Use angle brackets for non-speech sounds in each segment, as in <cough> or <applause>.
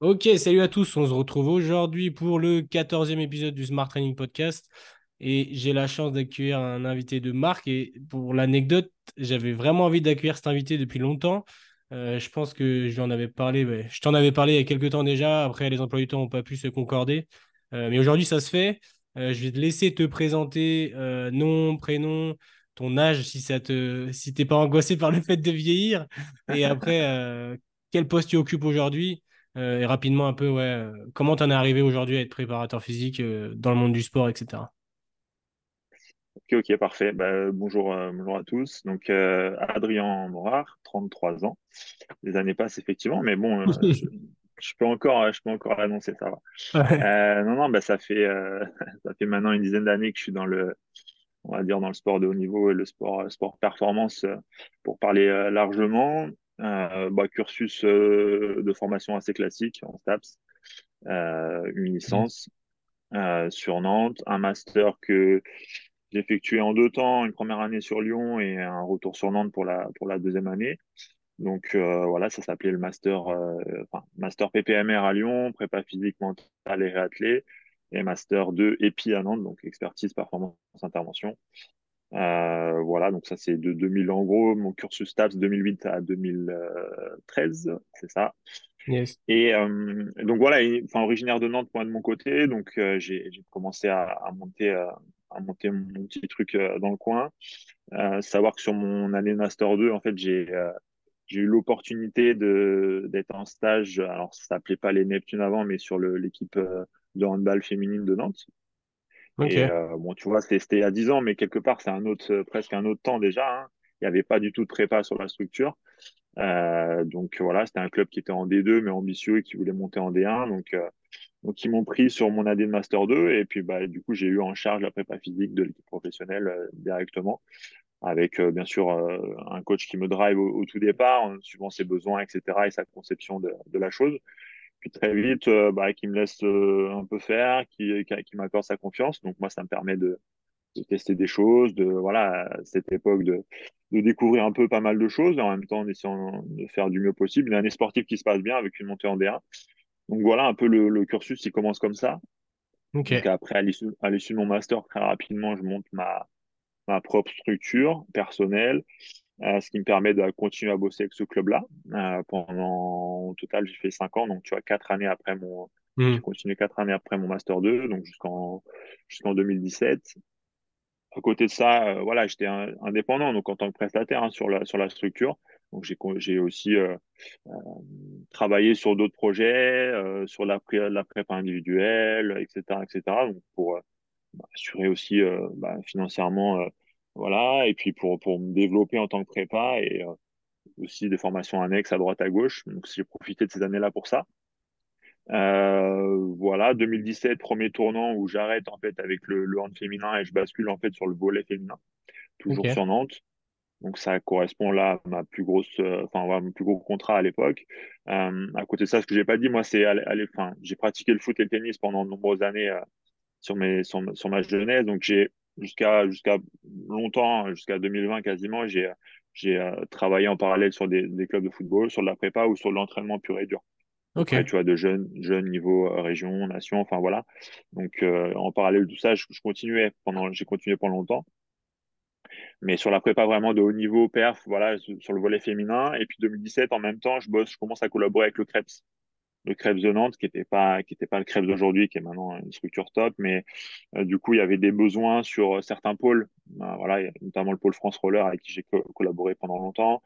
Ok, salut à tous. On se retrouve aujourd'hui pour le 14e épisode du Smart Training Podcast. Et j'ai la chance d'accueillir un invité de marque. Et pour l'anecdote, j'avais vraiment envie d'accueillir cet invité depuis longtemps. Euh, je pense que je avais parlé. je t'en avais parlé il y a quelques temps déjà. Après, les emplois du temps n'ont pas pu se concorder. Euh, mais aujourd'hui, ça se fait. Euh, je vais te laisser te présenter nom, prénom, ton âge si ça te si t'es pas angoissé par le fait de vieillir. Et après, <laughs> quel poste tu occupes aujourd'hui? Et rapidement un peu ouais, comment tu en es arrivé aujourd'hui à être préparateur physique dans le monde du sport, etc. Ok, ok, parfait. Bah, bonjour, euh, bonjour à tous. Donc, euh, Adrien Morard, 33 ans. Les années passent effectivement, mais bon, euh, <laughs> je, peux encore, je peux encore l'annoncer, ça va. non, non, bah, ça fait, <laughs> ça fait maintenant une dizaine d'années que je suis dans le, on va dire dans le sport de haut niveau et le sport, sport performance, pour parler largement. Bah, cursus de formation assez classique en STAPS, une licence sur Nantes, un master que j'ai effectué en deux temps, une première année sur Lyon et un retour sur Nantes pour la, pour la deuxième année. Donc euh, voilà, ça s'appelait le master, euh, enfin, master PPMR à Lyon, prépa physique, mentale et réathlée, et master 2 EPI à Nantes, donc expertise, performance, intervention. Euh, voilà, donc ça c'est de 2000 en gros, mon cursus STAPS 2008 à 2013, c'est ça. Yes. Et donc voilà, enfin originaire de Nantes, moi de mon côté, donc j'ai commencé à, à monter à monter mon petit truc dans le coin. Euh, savoir que sur mon année Master 2, en fait, j'ai euh, j'ai eu l'opportunité d'être en stage. Alors, ça s'appelait pas les Neptunes avant, mais sur l'équipe de handball féminine de Nantes. Et bon, tu vois, c'était à 10 ans, mais quelque part, c'est un autre, presque un autre temps déjà. Hein. Il n'y avait pas du tout de prépa sur la structure. Euh, donc voilà, c'était un club qui était en D2, mais ambitieux et qui voulait monter en D1. Donc, donc, ils m'ont pris sur mon année de Master 2 et puis bah, du coup, j'ai eu en charge la prépa physique de l'équipe professionnelle euh, directement avec euh, bien sûr euh, un coach qui me drive au, tout départ, suivant ses besoins, etc. et sa conception de, de la chose. Puis très vite, bah, qui me laisse un peu faire, qui, qui, m'accorde sa confiance. Donc moi, ça me permet de, de tester des choses, de voilà, à cette époque de, de découvrir un peu pas mal de choses, et en même temps en essayant de faire du mieux possible. Une année sportive qui se passe bien avec une montée en D1. Donc voilà un peu le, cursus, il commence comme ça. Donc après, à l'issue de mon master, très rapidement, je monte ma, ma propre structure personnelle, euh, ce qui me permet de continuer à bosser avec ce club-là. Euh, pendant, au total, j'ai fait cinq ans, donc tu vois, quatre années après mon, mmh. j'ai continué quatre années après mon master 2, donc jusqu'en jusqu'en 2017. À côté de ça, euh, voilà, j'étais indépendant, donc en tant que prestataire hein, sur la sur la structure. Donc j'ai aussi euh, euh, travaillé sur d'autres projets, sur la, la prépa individuelle, etc., etc. Donc pour bah, assurer aussi bah, financièrement, voilà, et puis pour pour me développer en tant que prépa et aussi des formations annexes à droite à gauche. Donc j'ai profité de ces années-là pour ça. Euh, voilà, 2017, premier tournant où j'arrête en fait avec le, le hand féminin et je bascule en fait sur le volet féminin, toujours sur Nantes. Donc ça correspond là à ma plus grosse, euh, enfin mon plus gros contrat à l'époque. Euh, à côté de ça, ce que j'ai pas dit, moi, c'est aller, enfin, j'ai pratiqué le foot et le tennis pendant de nombreuses années euh, sur mes, sur, sur, ma jeunesse. Donc j'ai jusqu'à jusqu'à longtemps, jusqu'à 2020 quasiment, j'ai j'ai euh, travaillé en parallèle sur des, des, clubs de football, sur de la prépa ou sur de l'entraînement pur et dur. Ok. tu vois, de jeunes, jeunes niveau région, nation, enfin voilà. Donc en parallèle de tout ça, je, je continuais pendant, j'ai continué pendant longtemps. Mais sur la prépa vraiment de haut niveau, perf, voilà, sur le volet féminin. Et puis 2017, en même temps, je bosse, je commence à collaborer avec le Krebs. Le Krebs de Nantes, qui n'était pas, qui pas le Krebs d'aujourd'hui, qui est maintenant une structure top. Mais euh, du coup, il y avait des besoins sur certains pôles. Ben, voilà, notamment le pôle France Roller avec qui j'ai collaboré pendant longtemps.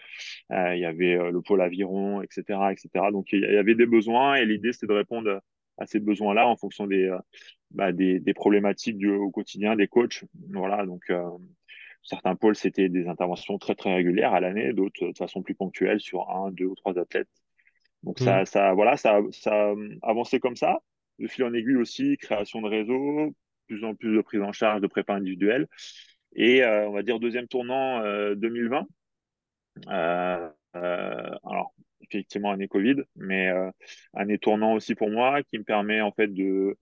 Euh, il y avait euh, le pôle aviron, etc., etc. Donc, il y avait des besoins et l'idée, c'était de répondre à ces besoins-là en fonction des, bah, des, des, problématiques du, au quotidien des coachs. Voilà, donc Certains pôles, c'était des interventions très, très régulières à l'année, d'autres de façon plus ponctuelle sur un, deux ou trois athlètes. Donc, ça, mmh. ça, voilà, ça, ça a avancé comme ça. De fil en aiguille aussi, création de réseau, plus en plus de prise en charge de prépa individuelle. Et euh, on va dire deuxième tournant 2020. Euh, euh, alors, effectivement, année Covid, mais année tournant aussi pour moi, qui me permet en fait de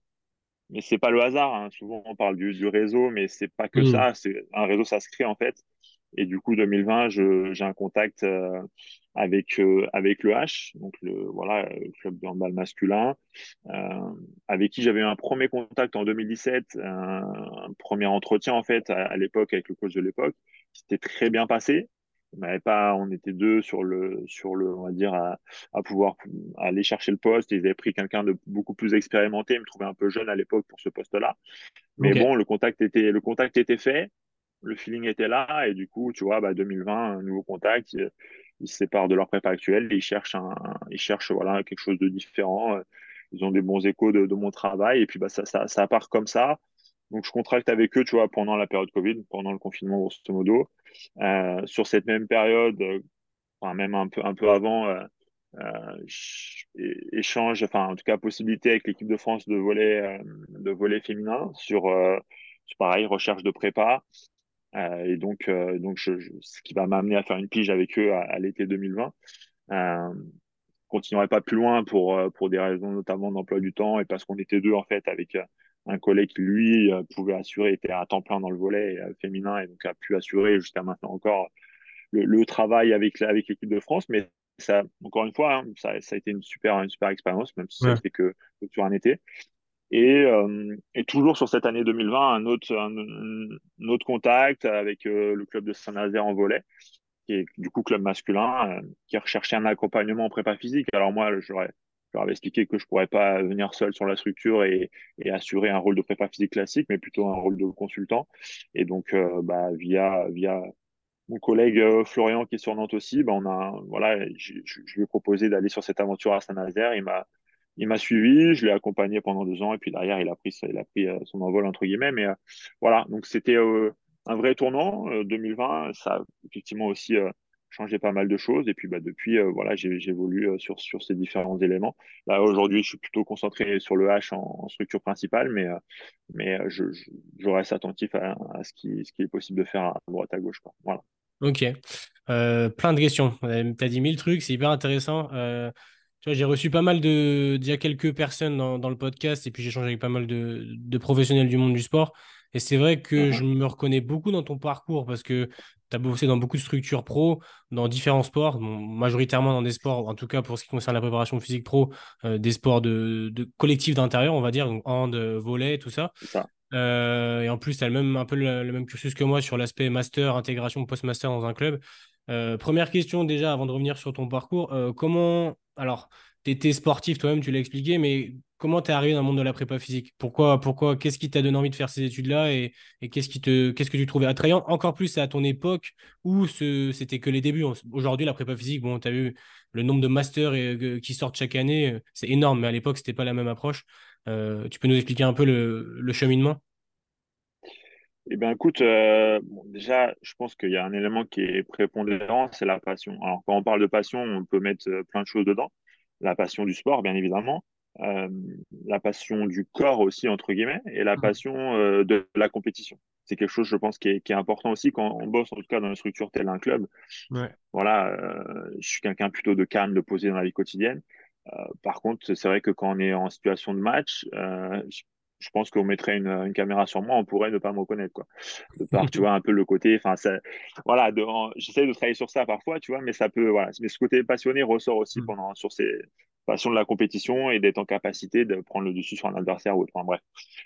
mais c'est pas le hasard. Hein. Souvent, on parle du, du réseau, mais c'est pas que Mm. ça. C'est un réseau, ça se crée en fait. Et du coup, 2020, je, j'ai un contact euh, avec euh, avec le H, donc le voilà le club de handball masculin, euh, avec qui j'avais eu un premier contact en 2017, un, un premier entretien en fait à, à l'époque avec le coach de l'époque, qui s'était très bien passé. On n'avait pas, on était deux sur le sur le, on va dire à, à pouvoir aller chercher le poste. Ils avaient pris quelqu'un de beaucoup plus expérimenté, ils me trouvaient un peu jeune à l'époque pour ce poste-là. Mais bon, le contact était le contact était fait le feeling était là et du coup, tu vois, bah, 2020, un nouveau contact, ils, ils se séparent de leur prépa actuelle ils cherchent un, ils cherchent voilà quelque chose de différent. Ils ont des bons échos de, mon travail et puis bah ça, part comme ça. Donc je contracte avec eux, tu vois, pendant la période Covid, pendant le confinement grosso modo. Euh, sur cette même période, euh, enfin même un peu un peu avant. Euh, euh, échange, enfin en tout cas possibilité avec l'équipe de France de voler euh, de féminin euh, sur pareil recherche de prépa euh, et donc, euh, donc je, je, ce qui va m'amener à faire une pige avec eux à, à l'été 2020. Euh, continuerai pas plus loin pour, euh, pour des raisons notamment d'emploi du temps et parce qu'on était deux en fait avec un collègue qui lui pouvait assurer, était à temps plein dans le volet féminin et donc a pu assurer jusqu'à maintenant encore le, le travail avec, avec l'équipe de France. Mais ça, encore une fois, hein, ça, ça, a été une super, une super expérience, même si ouais. ça que sur un été. Et, euh, et, toujours sur cette année 2020, un autre, un, autre contact avec euh, le club de Saint-Nazaire en volet, qui est du coup club masculin, euh, qui recherchait un accompagnement en prépa physique. Alors moi, je leur avais expliqué que je pourrais pas venir seul sur la structure et, et, assurer un rôle de prépa physique classique, mais plutôt un rôle de consultant. Et donc, euh, bah, via, via mon collègue euh, Florian qui est sur Nantes aussi, bah, on a, voilà, je, je lui ai proposé d'aller sur cette aventure à Saint-Nazaire. Il m'a il m'a suivi, je l'ai accompagné pendant deux ans et puis derrière il a pris pris son envol entre guillemets mais euh, voilà. Donc c'était euh, un vrai tournant euh, 2020 ça a effectivement aussi euh, changé pas mal de choses. Et puis bah depuis voilà j'évolue sur ces différents éléments. Là aujourd'hui je suis plutôt concentré sur le H en, structure principale mais mais je, reste attentif à, ce qui est possible de faire à droite à gauche voilà. Ok. Plein de questions. Tu as dit mille trucs c'est hyper intéressant j'ai reçu pas mal de. Il y a quelques personnes dans, dans le podcast et puis j'ai échangé avec pas mal de, de, professionnels du monde du sport. Et c'est vrai que Mhm. mmh. je me reconnais beaucoup dans ton parcours parce que tu as bossé dans beaucoup de structures pro, dans différents sports, bon, majoritairement dans des sports, en tout cas pour ce qui concerne la préparation physique pro, euh, des sports de, de collectif d'intérieur, on va dire, donc hand, volet, tout ça. ça. Euh, et en plus, tu as le même, un peu le, le, même cursus que moi sur l'aspect master, intégration post-master dans un club. Euh, première question déjà, avant de revenir sur ton parcours, euh, comment alors, tu étais sportif toi-même, tu l'as expliqué, mais comment tu es arrivé dans le monde de la prépa physique? Pourquoi, pourquoi Qu'est-ce qui t'a donné envie de faire ces études-là et, qu'est-ce, qui te, que tu trouvais attrayant? Encore plus à ton époque où c'était que les débuts. Aujourd'hui, la prépa physique, bon, tu as vu le nombre de masters euh, qui sortent chaque année, c'est énorme, mais à l'époque, c'était pas la même approche. Euh, tu peux nous expliquer un peu le cheminement? Eh bien, écoute, euh, bon, déjà, je pense qu'il y a un élément qui est prépondérant, c'est la passion. Alors, quand on parle de passion, on peut mettre plein de choses dedans. La passion du sport, bien évidemment, euh, la passion du corps aussi, entre guillemets, et la passion euh, de la compétition. C'est quelque chose, je pense, qui est, qui est, important aussi quand on bosse, en tout cas, dans une structure telle un club. Ouais. Voilà, euh, je suis quelqu'un plutôt de calme, de posé dans la vie quotidienne. Euh, par contre, c'est vrai que quand on est en situation de match, euh, je pense qu'on mettrait une, une, caméra sur moi, on pourrait ne pas me reconnaître, quoi. De <laughs> par, tu vois, un peu le côté, enfin, voilà, j'essaie de travailler sur ça parfois, tu vois, mais ça peut, voilà, mais ce côté passionné ressort aussi Mm. pendant, sur ces passions de la compétition et d'être en capacité de prendre le dessus sur un adversaire ou autre, enfin, bref.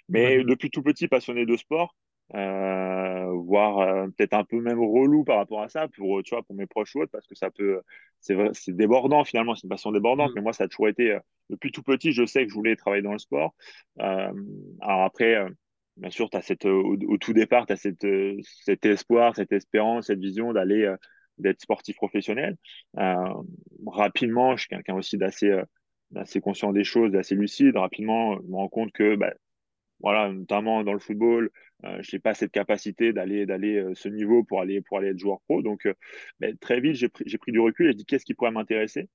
Mais depuis tout petit, passionné de sport, euh, voire euh, peut-être un peu même relou par rapport à ça pour tu vois pour mes proches ou autres parce que ça peut c'est vrai c'est débordant finalement c'est une passion débordante Mm. mais moi ça a toujours été euh, depuis tout petit je sais que je voulais travailler dans le sport. Euh, alors après euh, bien sûr as cette au, au, tout départ tu as cette euh, cet espoir cette espérance cette vision d'aller euh, d'être sportif professionnel. Euh, rapidement je suis quelqu'un aussi d'assez euh, d'assez conscient des choses d'assez lucide. Rapidement je me rends compte que bah, voilà, notamment dans le football, euh, je n'ai pas cette capacité d'aller d'aller euh, ce niveau pour aller pour aller être joueur pro. Donc euh, ben, très vite, j'ai pris, j'ai pris du recul et je dis qu'est-ce qui pourrait m'intéresser?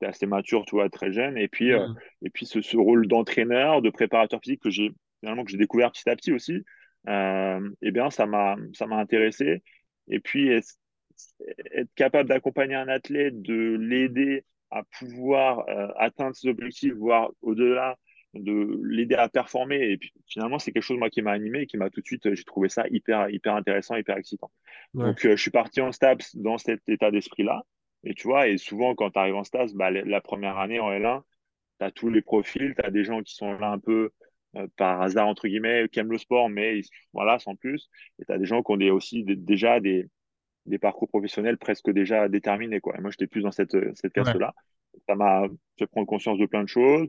J'étais assez mature, tu vois, très jeune. Et puis Mm. et puis ce, ce rôle d'entraîneur, de préparateur physique que j'ai finalement que j'ai découvert petit à petit aussi. Eh bien, ça m'a ça m'a intéressé. Et puis être capable d'accompagner un athlète, de l'aider à pouvoir atteindre ses objectifs, voire au-delà de l'aider à performer. Et puis finalement, c'est quelque chose moi qui m'a animé et qui m'a tout de suite, j'ai trouvé ça hyper, hyper intéressant, hyper excitant. Donc, je suis parti en STAPS dans cet état d'esprit-là. Et tu vois, et souvent, quand tu arrives en STAPS, bah, la première année en L1, tu as tous les profils, tu as des gens qui sont là un peu euh, par hasard, entre guillemets, qui aiment le sport, mais voilà, sans plus. Et tu as des gens qui ont des, aussi déjà des, des parcours professionnels presque déjà déterminés. Quoi. Et moi, j'étais plus dans cette, cette là Ça m'a fait prendre conscience de plein de choses.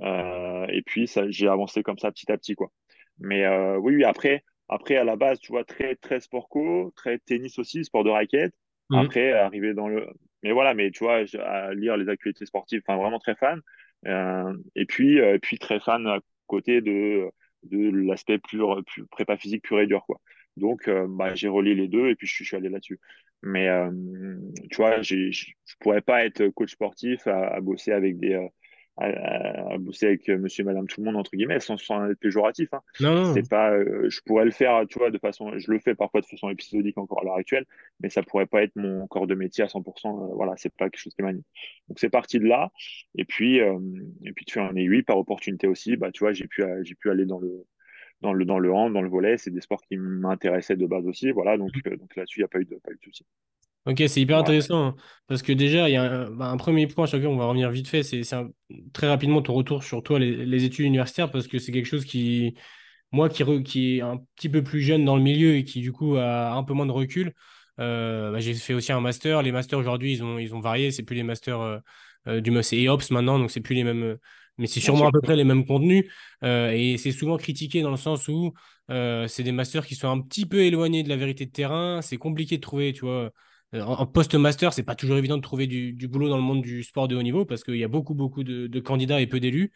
Euh, et puis, j'ai avancé comme ça petit à petit. Quoi. Mais euh, oui, oui, après, après, à la base, tu vois, très, très sport co, très tennis aussi, sport de raquette. Mhm. Après, arriver dans le. Mais voilà, mais tu vois, à lire les actualités sportives, enfin, vraiment très fan. Euh, et puis, et puis très fan à côté de, de l'aspect pur, prépa physique pur et dur, quoi. Donc, euh, bah, j'ai relié les deux et puis je suis, allé là-dessus. Mais euh, tu vois, je ne pourrais pas être coach sportif à, bosser avec des, euh, à, bosser avec monsieur et madame tout le monde, entre guillemets, sans, sans être péjoratif. Hein. Non, C'est pas, je pourrais le faire, tu vois, de façon, je le fais parfois de façon épisodique encore à l'heure actuelle, mais ça pourrait pas être mon corps de métier à 100%. voilà, c'est pas quelque chose qui m'anime. Donc, c'est parti de là. Et puis, et puis, tu en es huit par opportunité aussi. Bah, tu vois, j'ai pu, j'ai pu aller dans le, dans le, dans le hand, dans le volet. C'est des sports qui m'intéressaient de base aussi. Voilà, donc, mmh. donc là-dessus, il n'y a pas eu de, pas eu de souci. Ok, c'est hyper intéressant hein, parce que déjà, il y a un, bah, premier point sur lequel on va revenir vite fait, c'est très rapidement ton retour sur toi, les, études universitaires, parce que c'est quelque chose qui, moi qui, qui est un petit peu plus jeune dans le milieu et qui du coup a un peu moins de recul, euh, bah, j'ai fait aussi un master. Les masters aujourd'hui, ils ont, ils ont varié, c'est plus les masters euh, euh, du c'est EOPS maintenant, donc c'est plus les mêmes, mais c'est sûrement à peu près les mêmes contenus. et c'est souvent critiqué dans le sens où c'est des masters qui sont un petit peu éloignés de la vérité de terrain. C'est compliqué de trouver, tu vois en, post-master, c'est pas toujours évident de trouver du, boulot dans le monde du sport de haut niveau parce qu'il y a beaucoup, beaucoup de, candidats et peu d'élus.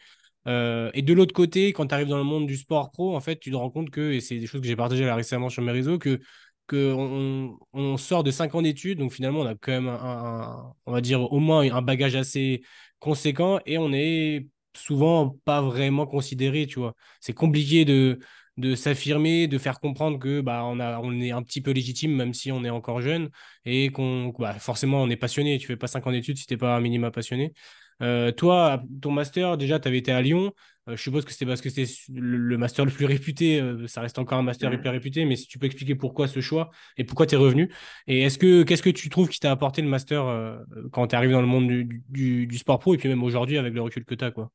Euh, et de l'autre côté, quand tu arrives dans le monde du sport pro, en fait, tu te rends compte que, et c'est des choses que j'ai partagées récemment sur mes réseaux, que qu'on on sort de 5 ans d'études, donc finalement, on a quand même, un, on va dire, au moins un bagage assez conséquent et on est souvent pas vraiment considéré, tu vois. C'est compliqué de, de s'affirmer, de faire comprendre que bah, on, a, on est un petit peu légitime, même si on est encore jeune, et qu'on bah, forcément on est passionné. Tu fais pas 5 ans d'études si tu n'es pas un minima passionné. Euh, toi, ton master, déjà, tu avais été à Lyon. Euh, je suppose que c'était parce que c'était le, master le plus réputé. Euh, ça reste encore un master hyper réputé, mais si tu peux expliquer pourquoi ce choix et pourquoi tu es revenu? Et est-ce que qu'est-ce que tu trouves qui t'a apporté le master quand tu es arrivé dans le monde du, du, du, sport pro et puis même aujourd'hui avec le recul que tu as quoi?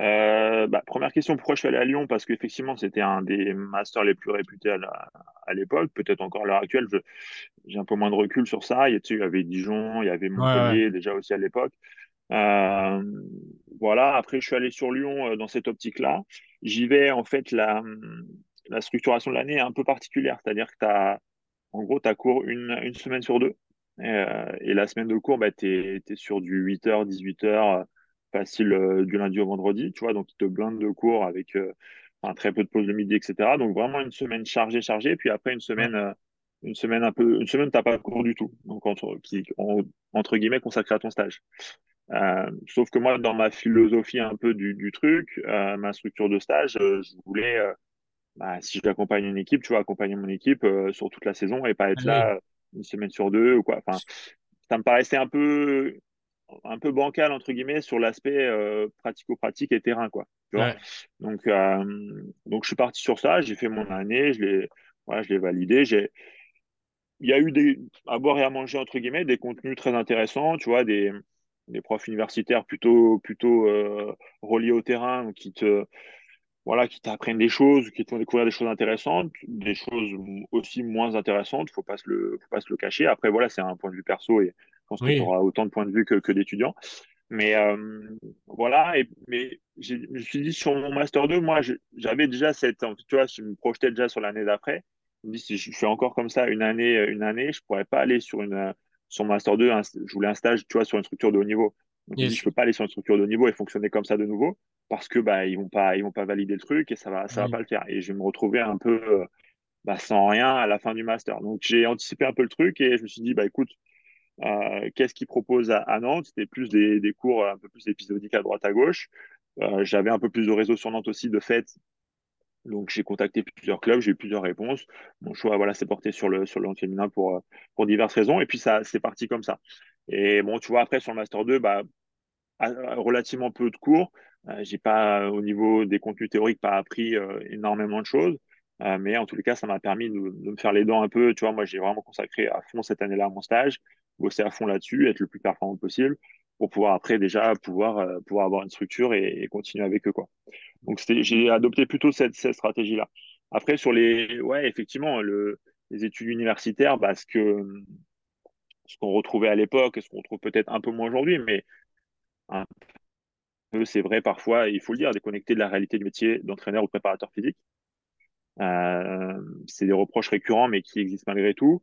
Euh, bah, première question, pourquoi je suis allé à Lyon? Parce qu'effectivement, c'était un des masters les plus réputés à l'époque, peut-être encore à l'heure actuelle. J'ai un peu moins de recul sur ça. Il y, avait Dijon, il y avait Montpellier déjà aussi à l'époque. Euh, voilà, après, je suis allé sur Lyon euh, dans cette optique-là. J'y vais, en fait, la, la structuration de l'année est un peu particulière. C'est-à-dire que tu as, en gros, tu as cours une, une, semaine sur deux. Et, la semaine de cours, bah, tu es, sur du 8h, 18h facile euh, du lundi au vendredi, tu vois, donc il te blinde de cours avec euh, très peu de pause de midi, etc. Donc vraiment une semaine chargée, chargée, puis après une semaine, euh, une semaine un peu, une semaine t'as pas de cours du tout, donc entre, qui, entre guillemets consacré à ton stage. sauf que moi, dans ma philosophie un peu du, truc, ma structure de stage, je voulais, bah, si j'accompagne une équipe, tu vois, accompagner mon équipe sur toute la saison et pas être là une semaine sur deux ou quoi. Enfin, ça me paraissait un peu un peu bancal entre guillemets sur l'aspect euh, pratico-pratique et terrain quoi donc euh, donc je suis parti sur ça j'ai fait mon année je l'ai voilà, je l'ai validé j'ai il y a eu des à boire et à manger entre guillemets des contenus très intéressants tu vois des des profs universitaires plutôt plutôt euh, reliés au terrain qui te voilà qui t'apprennent des choses qui te font découvrir des choses intéressantes des choses aussi moins intéressantes faut pas se le faut pas se le cacher. Après voilà c'est un point de vue perso et pense que tu auras autant de points de vue que, que d'étudiants. Mais euh, voilà, et, mais je me suis dit sur mon Master 2, moi, j'avais déjà cette. Tu vois, je me projetais déjà sur l'année d'après. Je me dis, si je fais encore comme ça une année, une année, je pourrais pas aller sur une sur Master 2. je voulais un stage, tu vois, sur une structure de haut niveau. Donc, je, dis, je peux pas aller sur une structure de haut niveau et fonctionner comme ça de nouveau parce que bah ils vont pas ils vont pas valider le truc et ça va ça va pas le faire. Et je vais me retrouver un peu euh, bah, sans rien à la fin du master. Donc j'ai anticipé un peu le truc et je me suis dit bah écoute euh, qu'est-ce qu'ils proposent à, Nantes? C'était plus des, cours un peu plus épisodiques à droite à gauche. Euh, j'avais un peu plus de réseau sur Nantes aussi de fait. Donc j'ai contacté plusieurs clubs, j'ai eu plusieurs réponses. Mon choix voilà, s'est porté sur le sur le féminin pour pour diverses raisons et puis ça c'est parti comme ça. Et bon, tu vois après sur le master 2 bah relativement peu de cours. j'ai pas, au niveau des contenus théoriques, pas appris énormément de choses. mais en tous les cas, ça m'a permis de, me faire les dents un peu. Tu vois, moi, j'ai vraiment consacré à fond cette année-là mon stage, bosser à fond là-dessus, être le plus performant possible pour pouvoir après déjà pouvoir, pouvoir avoir une structure et, continuer avec eux. Quoi. Donc, j'ai adopté plutôt cette, cette stratégie-là. Après, sur les, ouais, effectivement, le, les études universitaires, bah, ce que, ce qu'on retrouvait à l'époque, ce qu'on retrouve peut-être un peu moins aujourd'hui, mais c'est vrai parfois, il faut le dire, déconnecté de la réalité du métier d'entraîneur ou préparateur physique. Euh, c'est des reproches récurrents, mais qui existent malgré tout.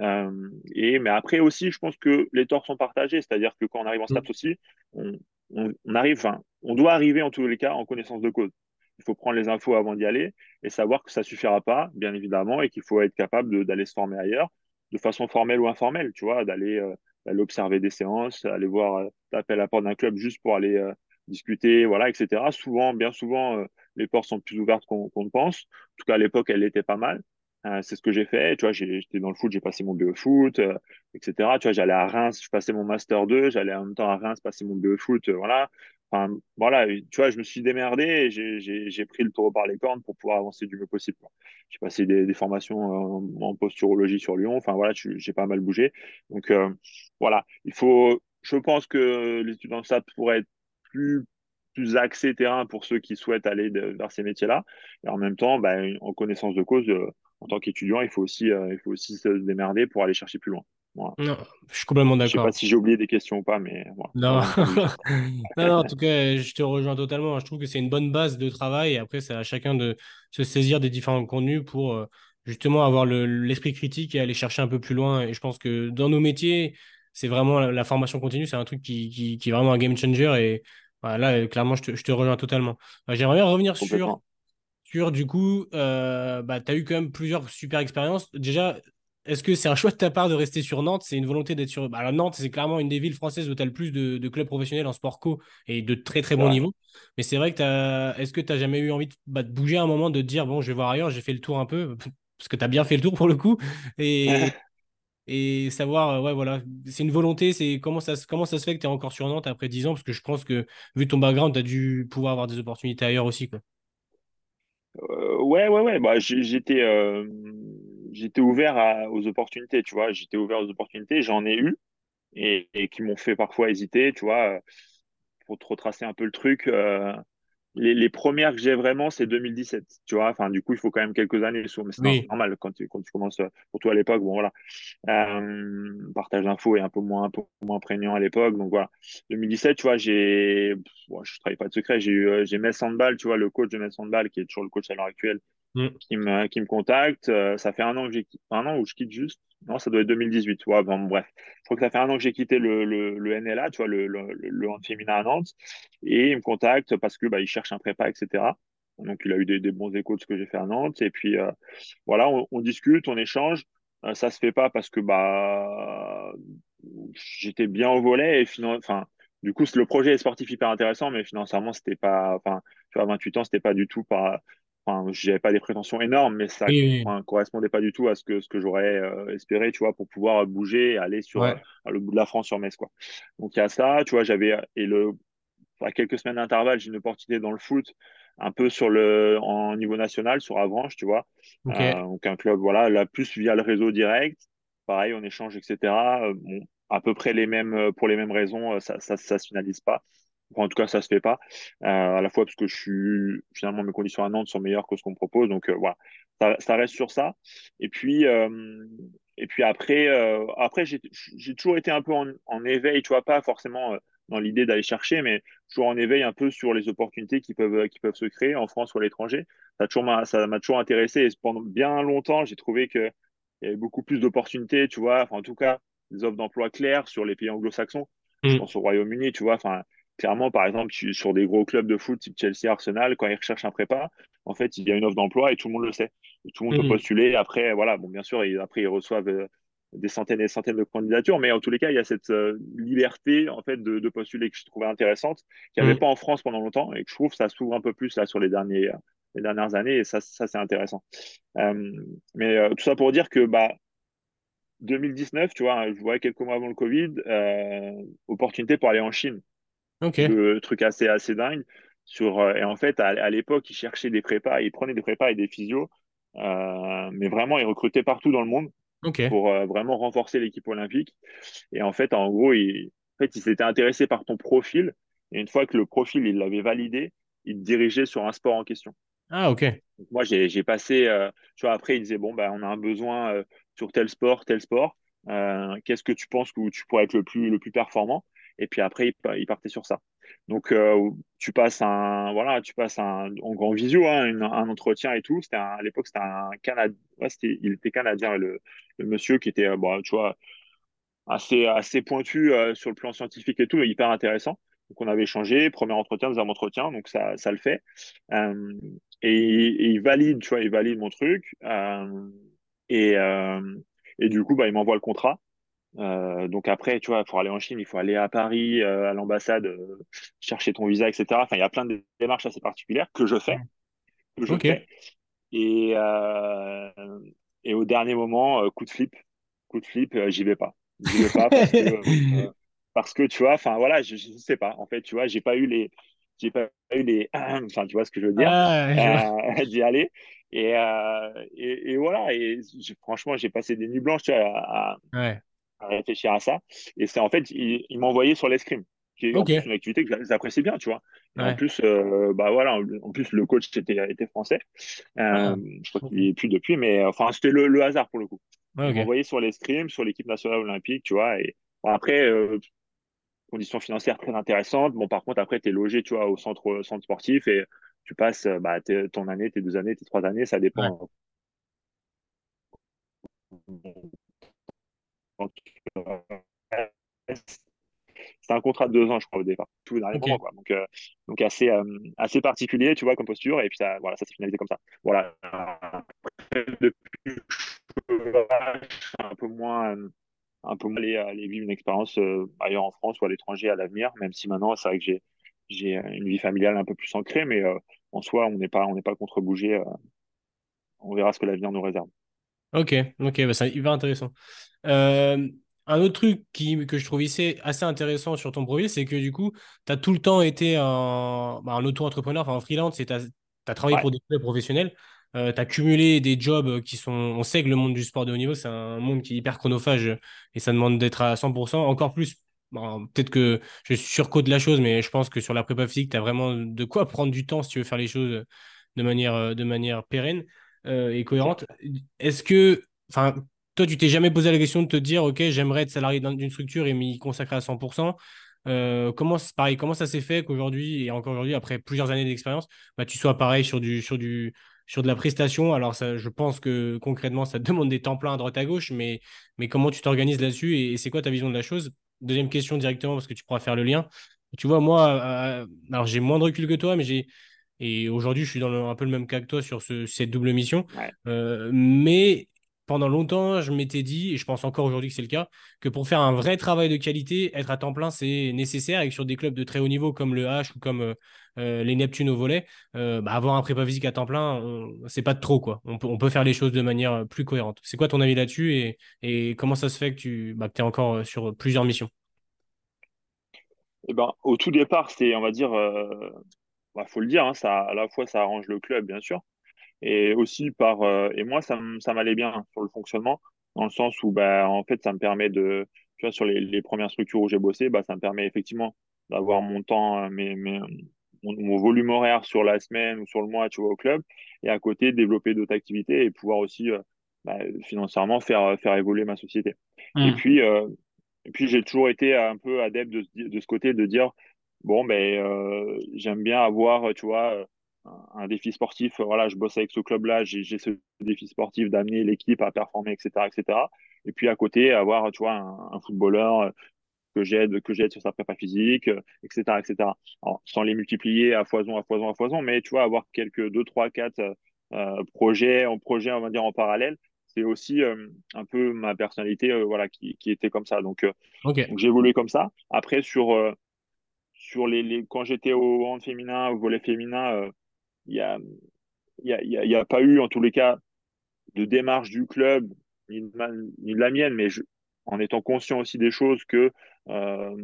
Euh, et mais après aussi, je pense que les torts sont partagés, c'est-à-dire que quand on arrive en STAPS aussi, on, on, on arrive, enfin, on doit arriver en tous les cas en connaissance de cause. Il faut prendre les infos avant d'y aller et savoir que ça suffira pas, bien évidemment, et qu'il faut être capable d'aller se former ailleurs, de façon formelle ou informelle, tu vois, d'aller euh, observer des séances, aller voir, euh, taper à la porte d'un club juste pour aller euh, discuter, voilà, etc. Souvent, bien souvent, euh, les portes sont plus ouvertes qu'on qu pense. En tout cas, à l'époque, elle était pas mal. Euh, c'est ce que j'ai fait. Tu vois, j'étais dans le foot, j'ai passé mon BE foot, euh, etc. Tu vois, j'allais à Reims, je passais mon master 2, j'allais en même temps à Reims passer mon BE foot, euh, voilà. Enfin, voilà, tu vois, je me suis démerdé et j'ai pris le taureau par les cornes pour pouvoir avancer du mieux possible. J'ai passé des, formations en, en, posturologie sur Lyon. Enfin, voilà, j'ai pas mal bougé. Donc, voilà, il faut, je pense que les étudiants de SAT pourraient être plus plus axé terrain pour ceux qui souhaitent aller de, vers ces métiers-là. Et en même temps, bah, en connaissance de cause, euh, en tant qu'étudiant, il faut aussi, euh, il faut aussi se démerder pour aller chercher plus loin. Voilà. Non, je suis complètement d'accord. Je sais pas si j'ai oublié des questions ou pas, mais voilà. Non. <laughs> non, non, en tout cas, je te rejoins totalement. Je trouve que c'est une bonne base de travail. Et après, c'est à chacun de se saisir des différents contenus pour euh, justement avoir l'esprit le, critique et aller chercher un peu plus loin. Et je pense que dans nos métiers, c'est vraiment la, la, formation continue, c'est un truc qui, qui, qui, est vraiment un game changer. Et voilà, clairement, je te, je te rejoins totalement. J'aimerais bien revenir sur, sur, du coup, euh, bah, tu as eu quand même plusieurs super expériences. Déjà, est-ce que c'est un choix de ta part de rester sur Nantes? C'est une volonté d'être sur. Bah, alors, Nantes, c'est clairement une des villes françaises où tu as le plus de, de, clubs professionnels en sport co et de très très bon ouais. niveau. Mais c'est vrai que tu Est-ce que tu n'as jamais eu envie de, bah, de, bouger à un moment, de te dire, bon, je vais voir ailleurs, j'ai fait le tour un peu? <laughs> Parce que tu as bien fait le tour pour le coup. Et, <laughs> et savoir, ouais, voilà, c'est une volonté, c'est comment ça, comment ça se fait que tu es encore sur Nantes après 10 ans? Parce que je pense que, vu ton background, tu as dû pouvoir avoir des opportunités ailleurs aussi. Quoi. Euh, ouais, ouais, ouais. Bah, j'étais euh, j'étais ouvert aux opportunités, tu vois. J'étais ouvert aux opportunités, j'en ai eu et, qui m'ont fait parfois hésiter, tu vois. Pour te retracer un peu le truc, euh, les, les, premières que j'ai vraiment, c'est 2017, tu vois. Enfin, du coup, il faut quand même quelques années, mais c'est oui. normal quand tu, quand tu commences, pour toi à l'époque, bon, voilà. Euh, partage d'infos est un peu moins, un peu moins prégnant à l'époque, donc voilà. 2017, tu vois, j'ai, bon, je travaille pas de secret, j'ai eu, j'ai Metz Handball, tu vois, le coach de Metz Handball, qui est toujours le coach à l'heure actuelle, mm. qui me, qui me contacte. Euh, ça fait un an que j'ai, un an où je quitte juste. Non, ça doit être 2018. Ouais, bon, bref. Je crois que ça fait un an que j'ai quitté le, le, le, NLA, tu vois, le, le, le hand féminin à Nantes. Et il me contacte parce que, bah, il cherche un prépa, etc. Donc, il a eu des, des bons échos de ce que j'ai fait à Nantes. Et puis, euh, voilà, on, discute, on échange. Euh, ça se fait pas parce que, bah, j'étais bien au volet et enfin, du coup, le projet est sportif hyper intéressant, mais financièrement, c'était pas, enfin, tu vois, 28 ans, c'était pas du tout pas, enfin, j'avais pas des prétentions énormes, mais ça oui, oui. correspondait pas du tout à ce que, ce que j'aurais euh, espéré, tu vois, pour pouvoir bouger et aller sur ouais. euh, le bout de la France sur Metz, quoi. Donc, il y a ça, tu vois, j'avais, et le, à quelques semaines d'intervalle, j'ai une opportunité dans le foot, un peu sur le, en niveau national, sur Avranches, tu vois. Okay. Euh, donc, un club, voilà, là, plus via le réseau direct. Pareil, on échange, etc. Bon, à peu près les mêmes, pour les mêmes raisons, ça, ça, ça se finalise pas. Enfin, en tout cas, ça se fait pas. Euh, à la fois parce que je suis finalement mes conditions à Nantes sont meilleures que ce qu'on me propose, donc euh, voilà, ça, ça, reste sur ça. Et puis euh, et puis après après j'ai toujours été un peu en, en, éveil, tu vois, pas forcément dans l'idée d'aller chercher, mais toujours en éveil un peu sur les opportunités qui peuvent qui peuvent se créer en France ou à l'étranger. Ça m'a toujours intéressé et pendant bien longtemps j'ai trouvé que il y avait beaucoup plus d'opportunités, tu vois. Enfin, en tout cas, des offres d'emploi claires sur les pays anglo-saxons. Mm. Je pense au Royaume-Uni, tu vois. Enfin, clairement, par exemple, sur des gros clubs de foot type Chelsea, Arsenal, quand ils recherchent un prépa, en fait, il y a une offre d'emploi et tout le monde le sait. Et tout le monde mmh. peut postuler. Après, voilà, bon, bien sûr, ils, après, ils reçoivent euh, des centaines et des centaines de candidatures, mais en tous les cas, il y a cette euh, liberté, en fait, de, de, postuler que je trouvais intéressante, qu'il n'y avait mmh. pas en France pendant longtemps et que je trouve que ça s'ouvre un peu plus là sur les, derniers, euh, les dernières années et ça, ça c'est intéressant. Euh, mais tout ça pour dire que, bah, 2019, tu vois, je voyais quelques mois avant le Covid, opportunité pour aller en Chine Ok. Le truc assez, assez dingue. Sur, euh, et en fait, à, l'époque, ils cherchaient des prépas, ils prenaient des prépas et des physios, euh, mais vraiment, ils recrutaient partout dans le monde pour euh, vraiment renforcer l'équipe olympique. Et en fait, en gros, ils, en fait, ils s'étaient intéressés par ton profil. Et une fois que le profil, ils l'avaient validé, ils te dirigeaient sur un sport en question. Ah, ok. Donc, moi, j'ai passé, euh, tu vois, après, ils disaient, bon, bah, on a un besoin sur tel sport, tel sport. Qu'est-ce que tu penses que tu pourrais être le plus, le plus performant? Et puis après, ils partaient sur ça. Donc, euh, tu passes un, voilà, tu passes un, en grand visio, hein, un entretien et tout. C'était à l'époque, c'était un Canadien, il était canadien, le, le monsieur qui était, euh, bon, tu vois, assez, assez pointu euh, sur le plan scientifique et tout, hyper intéressant. Donc, on avait échangé, premier entretien, deuxième entretien, donc ça, ça le fait. Et, il valide, tu vois, il valide mon truc. Et, et du coup, bah, il m'envoie le contrat. Euh, donc après, tu vois, pour aller en Chine, il faut aller à Paris, euh, à l'ambassade, euh, chercher ton visa, etc. Enfin, il y a plein de démarches assez particulières que je fais, que je fais. Et, et au dernier moment, coup de flip, coup de flip, j'y vais pas. J'y vais pas parce que, <laughs> parce que tu vois, enfin voilà, je, je sais pas. En fait, tu vois, j'ai pas eu les, j'ai pas eu les, <clears throat> enfin, tu vois ce que je veux dire, Ah, <laughs> d'y aller. Et, et, et voilà. Et franchement, j'ai passé des nuits blanches, tu vois, à, Ouais. À réfléchir à ça. Et c'est en fait, il, il m'a envoyé sur l'escrime, qui est une activité que j'apprécie bien, tu vois. En plus, euh, bah voilà, en, plus le coach était, était français. Euh, Ah, je crois qu'il est plus depuis, mais enfin, c'était le, le hasard pour le coup. Ouais, Il sur l'escrime, sur l'équipe nationale olympique, tu vois. Et bon, après, euh, conditions financières très intéressantes. Bon, par contre, après, tu es logé, tu vois, au centre, centre sportif et tu passes euh, bah, ton année, tes deux années, tes trois années, ça dépend. C'était un contrat de deux ans, je crois, au départ, tout au dernier Ok. moment, quoi. Donc, euh, donc assez, euh, assez particulier, tu vois, comme posture, et puis ça, voilà, ça s'est finalisé comme ça. Voilà. Depuis, un peu moins, euh, un peu moins aller, aller vivre une expérience euh, ailleurs en France ou à l'étranger à l'avenir, même si maintenant, c'est vrai que j'ai, j'ai une vie familiale un peu plus ancrée, mais euh, en soi, on n'est pas, on n'est pas contre bouger. euh, on verra ce que l'avenir nous réserve. Ok. Ok. Bah, c'est hyper intéressant. Euh, un autre truc qui, que je trouve ici assez intéressant sur ton profil, c'est que du coup, tu as tout le temps été un, bah, un auto-entrepreneur, enfin un freelance, et tu as, travaillé Ouais, pour des professionnels. tu as cumulé des jobs qui sont. On sait que le monde du sport de haut niveau, c'est un monde qui est hyper chronophage et ça demande d'être à 100%. Encore plus, bon, peut-être que je surcote la chose, mais je pense que sur la prépa physique, tu as vraiment de quoi prendre du temps si tu veux faire les choses de manière, de manière pérenne euh, et cohérente. Est-ce que. Enfin, toi, tu t'es jamais posé la question de te dire, OK, j'aimerais être salarié dans- d'une structure et m'y consacrer à 100%. Euh, comment, pareil, comment ça s'est fait qu'aujourd'hui, et encore aujourd'hui, après plusieurs années d'expérience, bah, tu sois pareil sur du, sur du, sur de la prestation? Alors, ça, je pense que concrètement, ça te <laughs> demande des temps pleins à droite à gauche, mais, mais comment tu t'organises là-dessus et, et c'est quoi ta vision de la chose? Deuxième question directement, parce que tu pourras faire le lien. Tu vois, moi, euh, alors j'ai moins de recul que toi, mais j'ai, et aujourd'hui, je suis dans le- un peu le même cas que toi sur ce- cette double mission. Ouais, Euh, mais pendant longtemps, je m'étais dit, et je pense encore aujourd'hui que c'est le cas, que pour faire un vrai travail de qualité, être à temps plein, c'est nécessaire. Et que sur des clubs de très haut niveau comme le H ou comme euh, euh, les Neptunes au volet, euh, bah, avoir un prépa physique à temps plein, c'est pas de trop. Quoi. On peut, on peut faire les choses de manière plus cohérente. C'est quoi ton avis là-dessus et, et comment ça se fait que tu bah, que es encore sur plusieurs missions? Et ben, au tout départ, c'est, on va dire, euh, bah, faut le dire, hein, ça, à la fois, ça arrange le club, bien sûr, et aussi par, euh, et moi, ça, m'allait bien sur le fonctionnement, dans le sens où, bah, en fait, ça me permet de, tu vois, sur les, les premières structures où j'ai bossé, bah, ça me permet effectivement d'avoir mon temps, euh, mes, mes, mon, mon volume horaire sur la semaine ou sur le mois, tu vois, au club, et à côté, développer d'autres activités et pouvoir aussi, euh, bah, financièrement, faire, faire évoluer ma société. Et Hmm. puis, euh, et puis j'ai toujours été un peu adepte de, de ce côté de dire, bon, ben, euh, j'aime bien avoir, tu vois, un, un défi sportif. Voilà, je bosse avec ce club-là, j'ai ce défi sportif d'amener l'équipe à performer, etc., etc. Et puis à côté, avoir, tu vois, un, un footballeur euh, que j'aide, que j'aide sur sa prépa physique, euh, etc., etc. Alors, sans les multiplier à foison, à foison, à foison, mais tu vois, avoir quelques deux, trois, quatre euh, euh, projets, en projet, on va dire en parallèle, c'est aussi euh, un peu ma personnalité, euh, voilà, qui, qui était comme ça. Donc, euh, Ok. donc j'ai évolué comme ça. Après, sur, euh, sur les, quand j'étais au hand féminin, au volet féminin, euh, il y a, y a, pas eu, en tous les cas, de démarche du club, ni de, la mienne, mais en étant conscient aussi des choses que euh,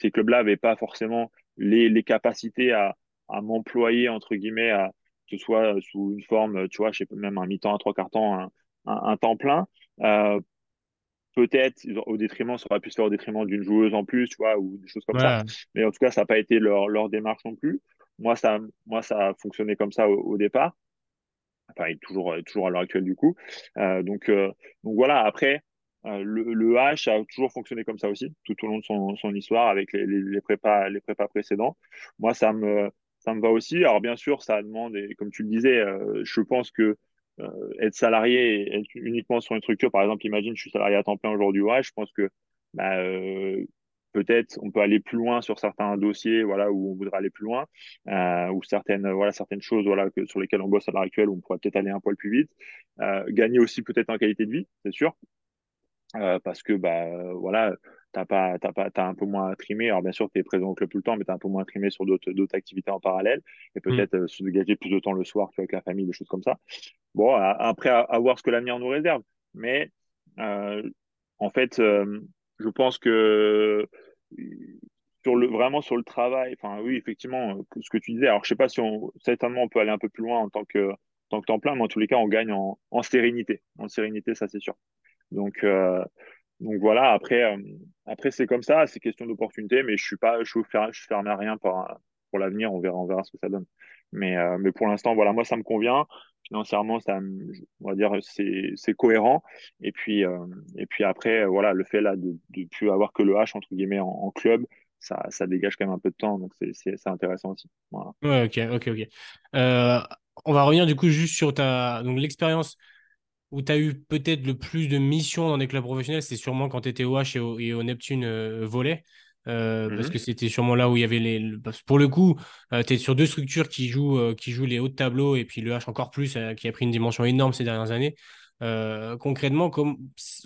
ces clubs-là n'avaient pas forcément les, les capacités à, m'employer, entre guillemets, à, que ce soit sous une forme, tu vois, même un mi-temps, un trois quarts temps, un, un, temps plein. Euh, peut-être au détriment, ça aurait pu se faire au détriment d'une joueuse en plus, tu vois, ou des choses comme ça. Mais en tout cas, ça n'a pas été leur, leur démarche non plus. Moi, ça, moi, ça a fonctionné comme ça au, départ. Enfin, toujours, toujours à l'heure actuelle, du coup. Euh, donc, euh, donc voilà, après, euh, le, le, H a toujours fonctionné comme ça aussi, tout au long de son, son histoire avec les, les, les, prépas, les prépas précédents. Moi, ça me, ça me va aussi. Alors, bien sûr, ça demande, et comme tu le disais, je pense que euh, être salarié être uniquement sur une structure, par exemple, imagine, je suis salarié à temps plein aujourd'hui, ouais, je pense que bah, euh, peut-être on peut aller plus loin sur certains dossiers voilà où on voudrait aller plus loin euh, ou certaines voilà certaines choses voilà sur lesquelles on bosse à l'heure actuelle où on pourrait peut-être aller un poil plus vite. Euh, gagner aussi peut-être en qualité de vie c'est sûr euh, parce que bah voilà t'as pas t'as pas t'as un peu moins trimé alors bien sûr tu es présent au club tout le temps mais t'as un peu moins trimé sur d'autres d'autres activités en parallèle et mm. peut-être se dégager plus de temps le soir tu vois, avec la famille des choses comme ça Bon, après, à, voir ce que l'avenir nous réserve. Mais euh, en fait, euh, je pense que sur le, vraiment sur le travail, enfin oui, effectivement, ce que tu disais, alors je sais pas si on, certainement on peut aller un peu plus loin en tant que, tant que temps plein, mais en tous les cas, on gagne en, en sérénité. En sérénité, ça c'est sûr. Donc, euh, donc voilà, après, après c'est comme ça, c'est question d'opportunité, mais je suis pas, je suis, je ferme à rien pour, pour l'avenir, on verra, on verra ce que ça donne. Mais, mais pour l'instant, voilà, moi ça me convient financièrement, ça, on va dire, c'est cohérent. Et puis, euh, et puis après, voilà, le fait là de ne plus avoir que le H entre guillemets en, club, ça, ça, dégage quand même un peu de temps, donc c'est intéressant aussi. Ouais, ok, ok, ok. Euh, on va revenir du coup juste sur ta donc l'expérience où tu as eu peut-être le plus de missions dans des clubs professionnels, c'est sûrement quand tu étais au H et au, et au Neptune euh, Volley. Euh, parce mhm. que c'était sûrement là où il y avait les. Pour le coup, euh, tu es sur deux structures qui jouent, euh, qui jouent les hauts de tableau et puis le H encore plus, qui a pris une dimension énorme ces dernières années. concrètement,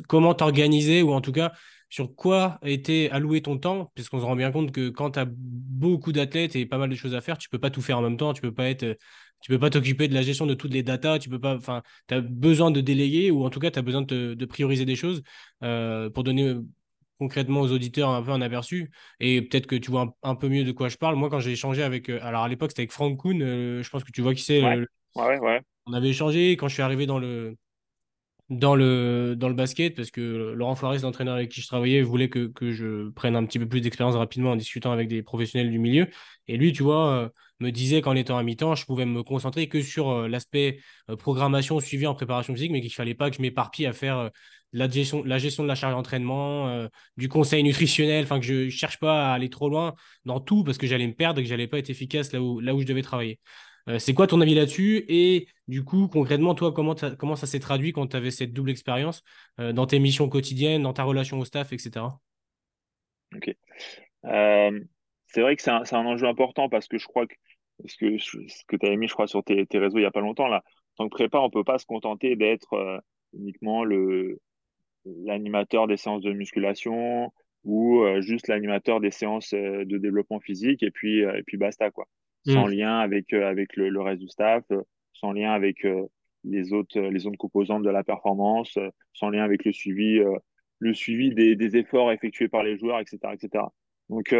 comment t'organiser ou en tout cas sur quoi était alloué ton temps? Parce qu'on se rend bien compte que quand tu as beaucoup d'athlètes et pas mal de choses à faire, tu peux pas tout faire en même temps, tu peux pas être. Tu peux pas t'occuper de la gestion de toutes les datas, tu peux pas, enfin, tu as besoin de déléguer ou en tout cas, tu as besoin de, de, prioriser des choses pour donner concrètement aux auditeurs un peu un aperçu et peut-être que tu vois un, peu mieux de quoi je parle. Moi, quand j'ai échangé avec, euh, alors à l'époque, c'était avec Frank Kuhn, euh, je pense que tu vois qui c'est. Ouais. ouais, ouais. On avait échangé quand je suis arrivé dans le, dans le, dans le basket parce que Laurent Flores, l'entraîneur avec qui je travaillais, voulait que, que je prenne un petit peu plus d'expérience rapidement en discutant avec des professionnels du milieu. Et lui, tu vois, euh, me disait qu'en étant à mi-temps, je pouvais me concentrer que sur l'aspect programmation suivi en préparation physique, mais qu'il fallait pas que je m'éparpille à faire la gestion, la gestion de la charge d'entraînement, euh, du conseil nutritionnel, enfin que je ne cherche pas à aller trop loin dans tout parce que j'allais me perdre et que j'allais pas être efficace là où, là où je devais travailler. Euh, c'est quoi ton avis là-dessus? Et du coup, concrètement, toi, comment, comment ça s'est traduit quand tu avais cette double expérience euh, dans tes missions quotidiennes, dans ta relation au staff, etc. Ok. c'est vrai que c'est un, un, enjeu important parce que je crois que ce que, ce que tu as mis, je crois, sur tes, tes réseaux il n'y a pas longtemps, là, en tant que prépa, on ne peut pas se contenter d'être uniquement le, l'animateur des séances de musculation ou euh, juste l'animateur des séances euh, de développement physique et puis euh, et puis basta quoi. Sans mm. lien avec avec le, reste du staff sans lien avec les autres les autres composantes de la performance sans lien avec le suivi le suivi des, des, efforts effectués par les joueurs etc etc donc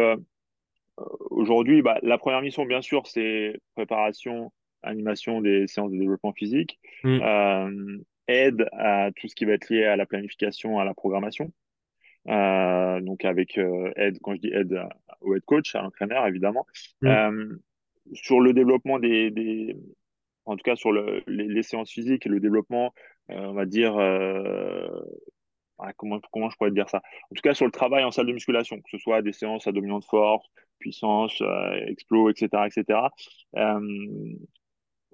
aujourd'hui bah, la première mission bien sûr c'est préparation animation des séances de développement physique mm aide à tout ce qui va être lié à la planification, à la programmation. Euh, donc avec euh, aide, quand je dis aide au head coach, à l'entraîneur évidemment. Mm. Euh, sur le développement des, des, en tout cas sur le, les, séances physiques et le développement, euh, on va dire, euh, comment, comment je pourrais dire ça? En tout cas sur le travail en salle de musculation, que ce soit des séances à dominante force, puissance, explos, etc., etc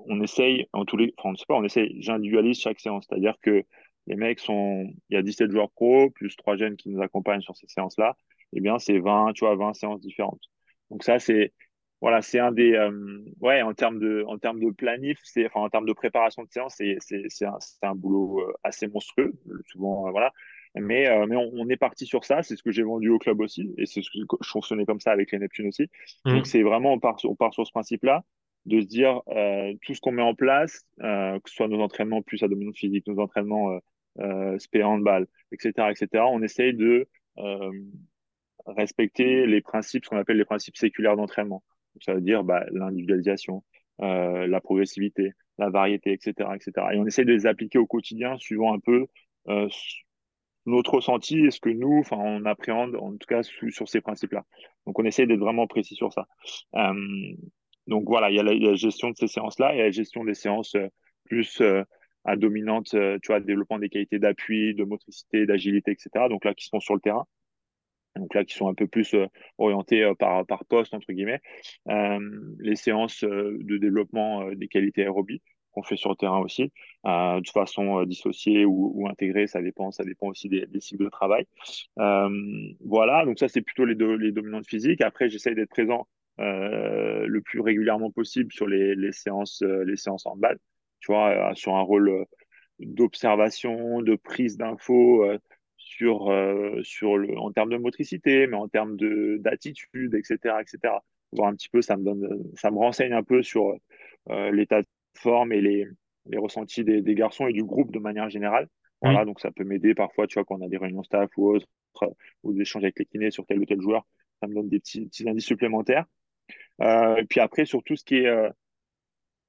on essaye, en tous les, enfin, on sait pas, on essaye, j'individualise chaque séance. C'est-à-dire que les mecs sont, il y a 17 joueurs pro, plus trois jeunes qui nous accompagnent sur ces séances-là. Eh bien, c'est 20, tu vois, 20 séances différentes. Donc ça, c'est, voilà, c'est un des, euh, ouais, en termes de, en termes de planif, c'est, enfin, en termes de préparation de séance, c'est, c'est, un, un, boulot euh, assez monstrueux, souvent, euh, voilà. Mais, mais on, est parti sur ça, c'est ce que j'ai vendu au club aussi, et c'est ce que je fonctionnais comme ça avec les Neptunes aussi. Mmh. Donc c'est vraiment, on part, on part sur ce principe-là de se dire euh, tout ce qu'on met en place, euh, que ce soit nos entraînements plus à dominante physique, nos entraînements euh, euh spé handball, etc., etc. On essaye de respecter les principes, ce qu'on appelle les principes séculaires d'entraînement. Ça veut dire bah, l'individualisation, euh, la progressivité, la variété, etc., etc. Et on essaie de les appliquer au quotidien suivant un peu euh, notre ressenti et ce que nous, enfin, on appréhende en tout cas sur ces principes-là. Donc, on essaie d'être vraiment précis sur ça. Euh, donc voilà, il y, a la, gestion de ces séances-là et la gestion des séances euh, plus euh, à dominante, euh, tu vois, développement des qualités d'appui, de motricité, d'agilité, etc. Donc là, qui sont sur le terrain. Donc là, qui sont un peu plus orientés par, par poste, entre guillemets. les séances de développement des qualités aérobie qu'on fait sur le terrain aussi, de façon dissociée ou, intégrée, ça dépend, ça dépend aussi des, des cycles de travail. voilà, donc ça, c'est plutôt les, les dominantes physiques. Après, j'essaye d'être présent euh, le plus régulièrement possible sur les, séances, euh, les séances en balle, tu vois, euh, sur un rôle d'observation, de prise d'infos sur, sur le, en termes de motricité, mais en termes d'attitude, etc., etc. Voir un petit peu, ça me donne, ça me renseigne un peu sur l'état de forme et les, les ressentis des, des, garçons et du groupe de manière générale. Voilà, donc ça peut m'aider parfois, tu vois, quand on a des réunions staff ou autres, ou des échanges avec les kinés sur tel ou tel joueur, ça me donne des petits, petits indices supplémentaires. Euh, et puis après, sur tout ce qui est euh,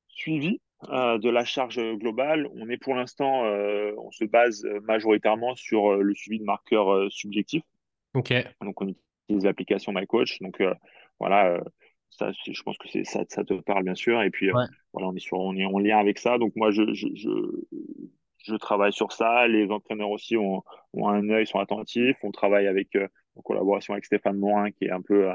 suivi euh, de la charge globale, on est pour l'instant, on se base majoritairement sur le suivi de marqueurs subjectifs. Ok. Donc on utilise l'application MyCoach. Donc voilà, ça, je pense que c'est ça, ça, te parle bien sûr. Et puis voilà, on est sur, on est en lien avec ça. Donc moi, je, je, je, je travaille sur ça. Les entraîneurs aussi ont, ont, un œil, sont attentifs. On travaille avec en collaboration avec Stéphane Morin, qui est un peu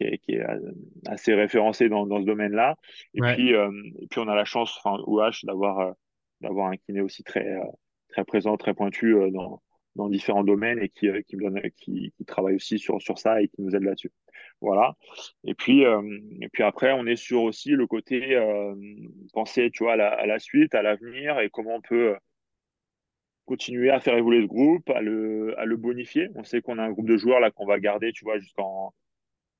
qui est, euh, assez référencé dans, dans ce domaine-là. Et, puis, euh, et puis, on a la chance, enfin, OH, d'avoir euh, d'avoir un kiné aussi très, très présent, très pointu dans, dans différents domaines et qui, qui, me donne, qui, qui, travaille aussi sur, sur ça et qui nous aide là-dessus. Voilà. Et puis, et puis après, on est sur aussi le côté penser, tu vois, à la, la suite, à l'avenir et comment on peut continuer à faire évoluer ce groupe, à le, à le bonifier. On sait qu'on a un groupe de joueurs là qu'on va garder, tu vois, jusqu'en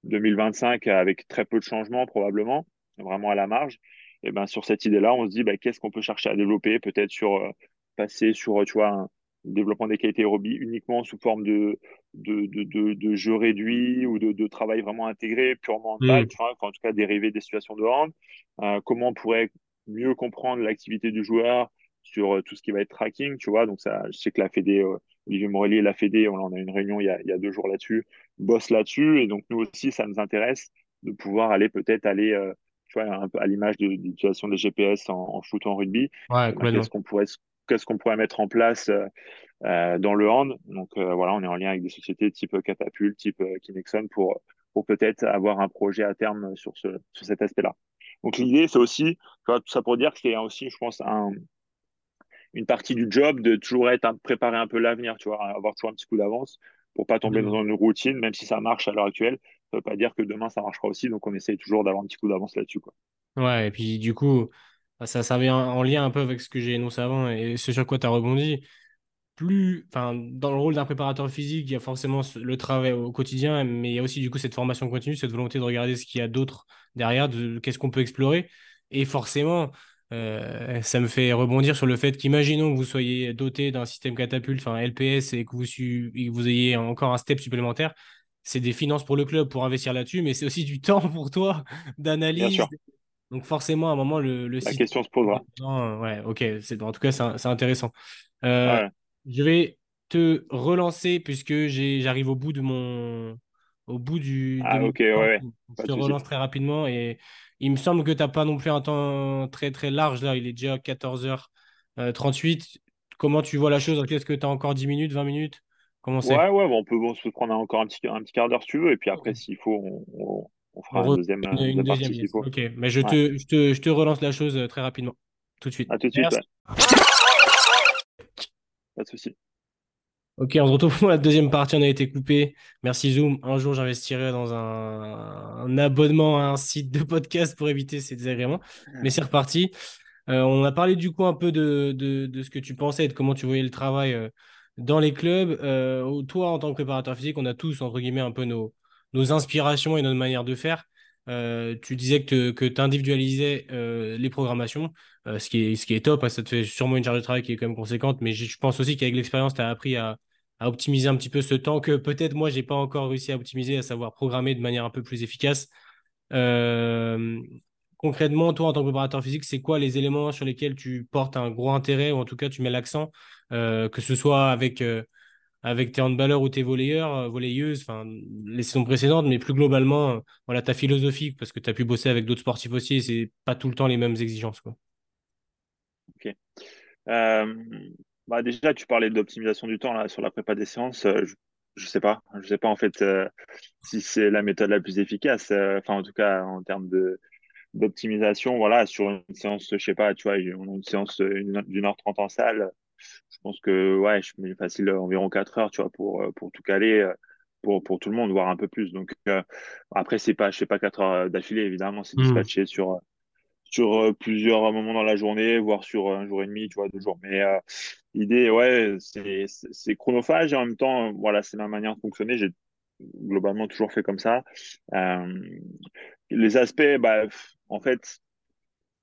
2025 avec très peu de changements probablement, vraiment à la marge. Et ben sur cette idée-là, on se dit bah, qu'est-ce qu'on peut chercher à développer, peut-être sur euh, passer sur tu vois développement des qualités aérobies uniquement sous forme de de, de, de, jeu réduit ou de, de, travail vraiment intégré, purement mental, mmh. tu vois, en tout cas dérivé des situations de hand. Euh, comment on pourrait mieux comprendre l'activité du joueur sur euh, tout ce qui va être tracking, tu vois? Donc ça, je sais que la Fédé, Olivier Morelli et la Fédé, on en a une réunion il y a, il y a deux jours là-dessus, bossent là-dessus. Et donc, nous aussi, ça nous intéresse de pouvoir aller peut-être aller, euh, tu vois, un peu à l'image de, l'utilisation des GPS en, foot ou en rugby. Ouais, qu'est-ce qu'on pourrait, qu'est-ce qu'on pourrait mettre en place euh, euh dans le hand Donc, euh, voilà, on est en lien avec des sociétés type Catapult, type Kinexon pour, pour peut-être avoir un projet à terme sur, ce, sur cet aspect-là. Donc, l'idée, c'est aussi, tu vois, tout ça pour dire que c'est aussi, je pense, un, une partie du job de toujours être préparer un peu l'avenir, tu vois, avoir toujours un petit coup d'avance pour pas tomber dans une routine, même si ça marche à l'heure actuelle. Ça veut pas dire que demain ça marchera aussi, donc on essaye toujours d'avoir un petit coup d'avance là-dessus, quoi. Ouais, et puis du coup, ça, ça vient en lien un peu avec ce que j'ai énoncé avant et ce sur quoi tu as rebondi. Plus, enfin, dans le rôle d'un préparateur physique, il y a forcément le travail au quotidien, mais il y a aussi du coup cette formation continue, cette volonté de regarder ce qu'il y a d'autre derrière, de qu'est-ce qu'on peut explorer. Et forcément, euh, ça me fait rebondir sur le fait qu'imaginons que vous soyez doté d'un système catapulte, enfin LPS, et que vous, vous ayez encore un step supplémentaire. C'est des finances pour le club pour investir là-dessus, mais c'est aussi du temps pour toi d'analyse. Donc forcément, à un moment, le, le La question se posera. Ouais, ok. En tout cas, c'est intéressant. Euh, je vais te relancer puisque j'arrive au bout de mon au bout du. Ah, ok, ouais, Je te relance très rapidement et il me semble que tu n'as pas non plus un temps très très large là. Il est déjà 14h38. Comment tu vois la chose? Est-ce que tu as encore 10 minutes, 20 minutes? Comment Ouais, ouais, on, peut, se prendre encore un petit, un petit quart d'heure si tu veux. Et puis après, s'il faut, on, fera une deuxième, une, deuxième, Ok, mais je, te, je, te, je, te, relance la chose euh, très rapidement. Tout de suite. À tout de suite. Pas de souci. Ok, on se retrouve pour la deuxième partie. On a été coupé. Merci Zoom. Un jour, j'investirai dans un, abonnement à un site de podcast pour éviter ces désagréments. Mais c'est reparti. Euh, on a parlé du coup un peu de, de, ce que tu pensais et de comment tu voyais le travail euh, dans les clubs. Euh, toi, en tant que préparateur physique, on a tous, entre guillemets, un peu nos, nos inspirations et notre manière de faire. tu disais que tu individualisais les programmations, ce, qui est, ce qui est top. Hein. ça te fait sûrement une charge de travail qui est quand même conséquente. Mais je pense aussi qu'avec l'expérience, tu as appris à, à optimiser un petit peu ce temps que peut-être moi, j'ai pas encore réussi à optimiser, à savoir programmer de manière un peu plus efficace. Euh, concrètement, toi, en tant que préparateur physique, c'est quoi les éléments sur lesquels tu portes un gros intérêt ou en tout cas tu mets l'accent, euh, que ce soit avec, euh, avec tes handballeurs ou tes volleyeurs, volleyeuses, enfin, les saisons précédentes, mais plus globalement, voilà, ta philosophie, parce que tu as pu bosser avec d'autres sportifs aussi et c'est pas tout le temps les mêmes exigences. Quoi. Ok. Bah déjà, tu parlais d'optimisation du temps là, sur la prépa des séances. je, je sais pas. Je sais pas en fait si c'est la méthode la plus efficace. Enfin, en tout cas, en termes de d'optimisation, voilà, sur une séance, je sais pas, tu vois, on a une séance d'une heure trente en salle. Je pense que, ouais, je mets facile environ quatre heures, tu vois, pour, pour tout caler, pour, pour tout le monde, voire un peu plus. Donc, après, c'est pas, je sais pas, quatre heures d'affilée, évidemment, c'est hmm. dispatché sur, sur plusieurs moments dans la journée, voire sur un jour et demi, tu vois, deux jours. Mais l'idée, ouais, c'est chronophage et en même temps, voilà, c'est ma manière de fonctionner. J'ai globalement toujours fait comme ça. Euh, les aspects, bah, en fait,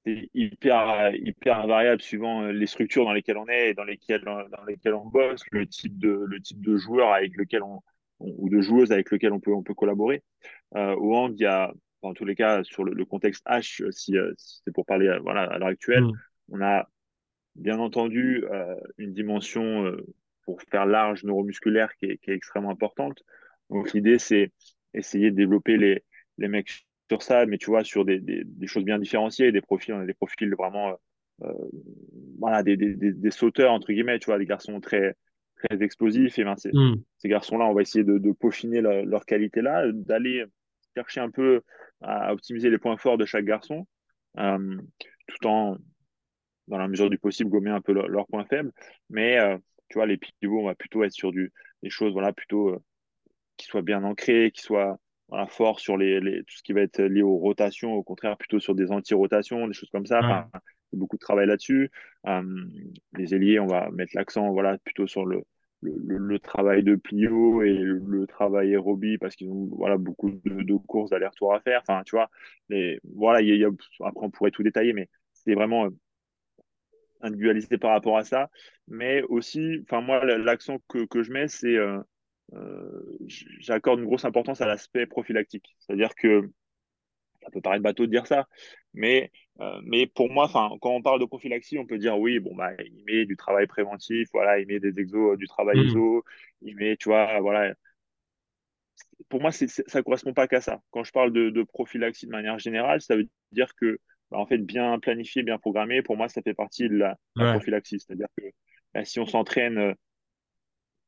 c'est hyper, hyper variable suivant euh, les structures dans lesquelles on est et dans lesquelles, dans lesquelles on bosse, le type de, le type de joueur avec lequel on, ou de joueuse avec lequel on peut, on peut collaborer. Euh, au hand, il y a, en tous les cas, sur le, contexte H, si, c'est pour parler voilà, à l'heure actuelle, mm. on a bien entendu une dimension pour faire large neuromusculaire qui est, qui est extrêmement importante. Donc l'idée, c'est essayer de développer les, les mecs sur ça, mais tu vois, sur des, des, des choses bien différenciées, des profils, on a des profils vraiment, euh, voilà, des, des, sauteurs, entre guillemets, tu vois, des garçons très, très explosifs. Et ben, hmm. ces garçons-là, on va essayer de, de peaufiner leur qualité là, d'aller chercher un peu à optimiser les points forts de chaque garçon, euh, tout en, dans la mesure du possible, gommer un peu leurs points faibles. Mais, euh, tu vois, les pivots, on va plutôt être sur du, des choses, voilà, plutôt qui soient bien ancrés, qui soient voilà, fort sur les, les, tout ce qui va être lié aux rotations, au contraire plutôt sur des anti-rotations, des choses comme ça. Enfin, beaucoup de travail là-dessus. Euh, les ailiers, on va mettre l'accent voilà, plutôt sur le, le, le, travail de plio et le, travail aérobie parce qu'ils ont voilà, beaucoup de, de courses d'aller-retour à faire. Enfin, tu vois, les, voilà, y a, après on pourrait tout détailler, mais c'est vraiment euh, individualisé par rapport à ça. Mais aussi, enfin moi, l'accent que, que je mets, c'est euh, j'accorde une grosse importance à l'aspect prophylactique. C'est-à-dire que ça peut paraître bateau de dire ça, mais, euh, mais pour moi, quand on parle de prophylaxie, on peut dire oui, bon, bah, il met du travail préventif, voilà, il met des exos, du travail mmh. exo, il met, tu vois, voilà. Pour moi, ça ne correspond pas qu'à ça. Quand je parle de, prophylaxie de manière générale, ça veut dire que, bah, en fait, bien planifié, bien programmé, pour moi, ça fait partie de la, prophylaxie. C'est-à-dire que bah, si on s'entraîne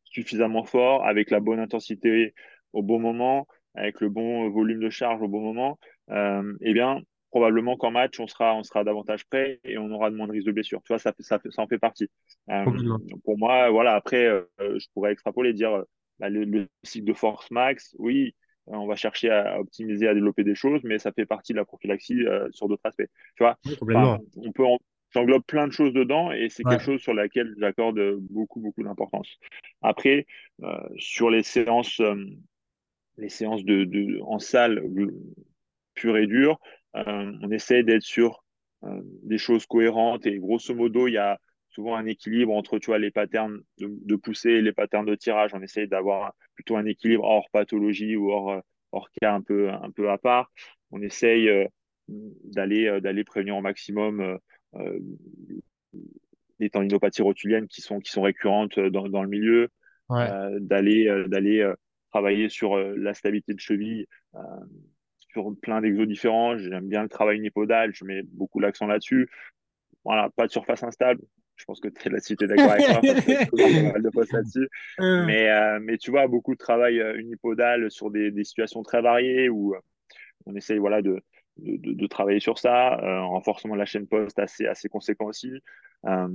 suffisamment fort, avec la bonne intensité au bon moment, avec le bon volume de charge au bon moment, euh, eh bien, probablement qu'en match, on sera, on sera davantage prêt et on aura de moins de risques de blessure. Tu vois, ça, ça, ça en fait partie. Euh, pour moi, voilà, après, euh, je pourrais extrapoler, dire bah, le, cycle de force max, oui, on va chercher à optimiser, à développer des choses, mais ça fait partie de la prophylaxie sur d'autres aspects. Tu vois, on peut en, j'englobe plein de choses dedans et c'est quelque chose sur laquelle j'accorde beaucoup, beaucoup d'importance. Après, euh, sur les séances, euh, les séances de, de, en salle pure et dure, euh, on essaie d'être sur des choses cohérentes et grosso modo, il y a souvent un équilibre entre tu vois, les patterns de, de poussée et les patterns de tirage. On essaie d'avoir plutôt un équilibre hors pathologie ou hors, hors cas un peu, un peu à part. On essaye d'aller d'aller prévenir au maximum euh, des tendinopathies rotuliennes qui sont, qui sont récurrentes dans, dans le milieu, euh, d'aller euh, d'aller travailler sur la stabilité de cheville, sur plein d'exos différents. J'aime bien le travail unipodal, je mets beaucoup l'accent là-dessus. Voilà, pas de surface instable. Je pense que tu es là-dessus, d'accord avec moi, parce que mal de postes là-dessus. <laughs> Mais, mais tu vois, beaucoup de travail unipodal sur des, des situations très variées où on essaye voilà, de, de, travailler sur ça, euh, en renforcement de la chaîne poste assez, assez conséquent aussi. Euh,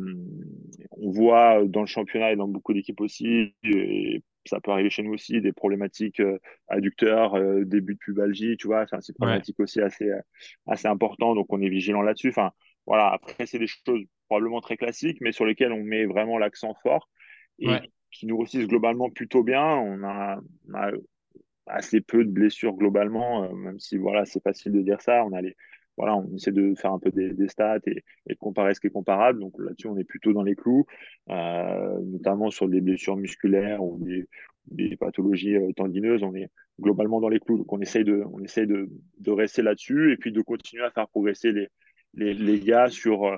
on voit dans le championnat et dans beaucoup d'équipes aussi, et ça peut arriver chez nous aussi, des problématiques euh, adducteurs, début de pubalgie, tu vois, c'est une problématique aussi assez, assez important, donc on est vigilant là-dessus. Enfin, voilà, après, c'est des choses probablement très classiques, mais sur lesquelles on met vraiment l'accent fort et qui nous réussissent globalement plutôt bien. On a, on a assez peu de blessures globalement, euh, même si voilà, c'est facile de dire ça. On a les, voilà, on essaie de faire un peu des, stats et, de comparer ce qui est comparable. Donc là-dessus, on est plutôt dans les clous, euh, notamment sur des blessures musculaires ou des, pathologies euh, tendineuses. On est globalement dans les clous. Donc on essaye de, on essaye de, de rester là-dessus et puis de continuer à faire progresser les, les, les gars sur euh,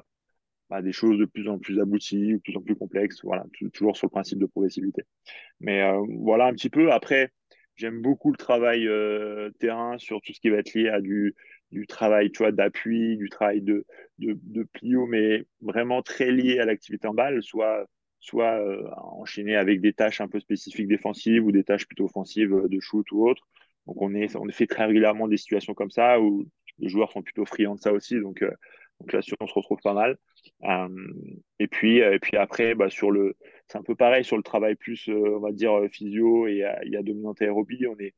bah, des choses de plus en plus abouties, de plus en plus complexes. Voilà, toujours sur le principe de progressivité. Mais voilà un petit peu. Après, j'aime beaucoup le travail terrain sur tout ce qui va être lié à du du travail tu vois, d'appui, du travail de, de, de, plio, mais vraiment très lié à l'activité en balle, soit, soit euh, enchaîné avec des tâches un peu spécifiques défensives ou des tâches plutôt offensives euh, de shoot ou autre. Donc on, est, on fait très régulièrement des situations comme ça où les joueurs sont plutôt friands de ça aussi. Donc, euh, donc là, on se retrouve pas mal. Euh, et, puis, et puis après, bah, sur le, c'est un peu pareil sur le travail plus, on va dire, physio et il y a dominante aérobie. On est,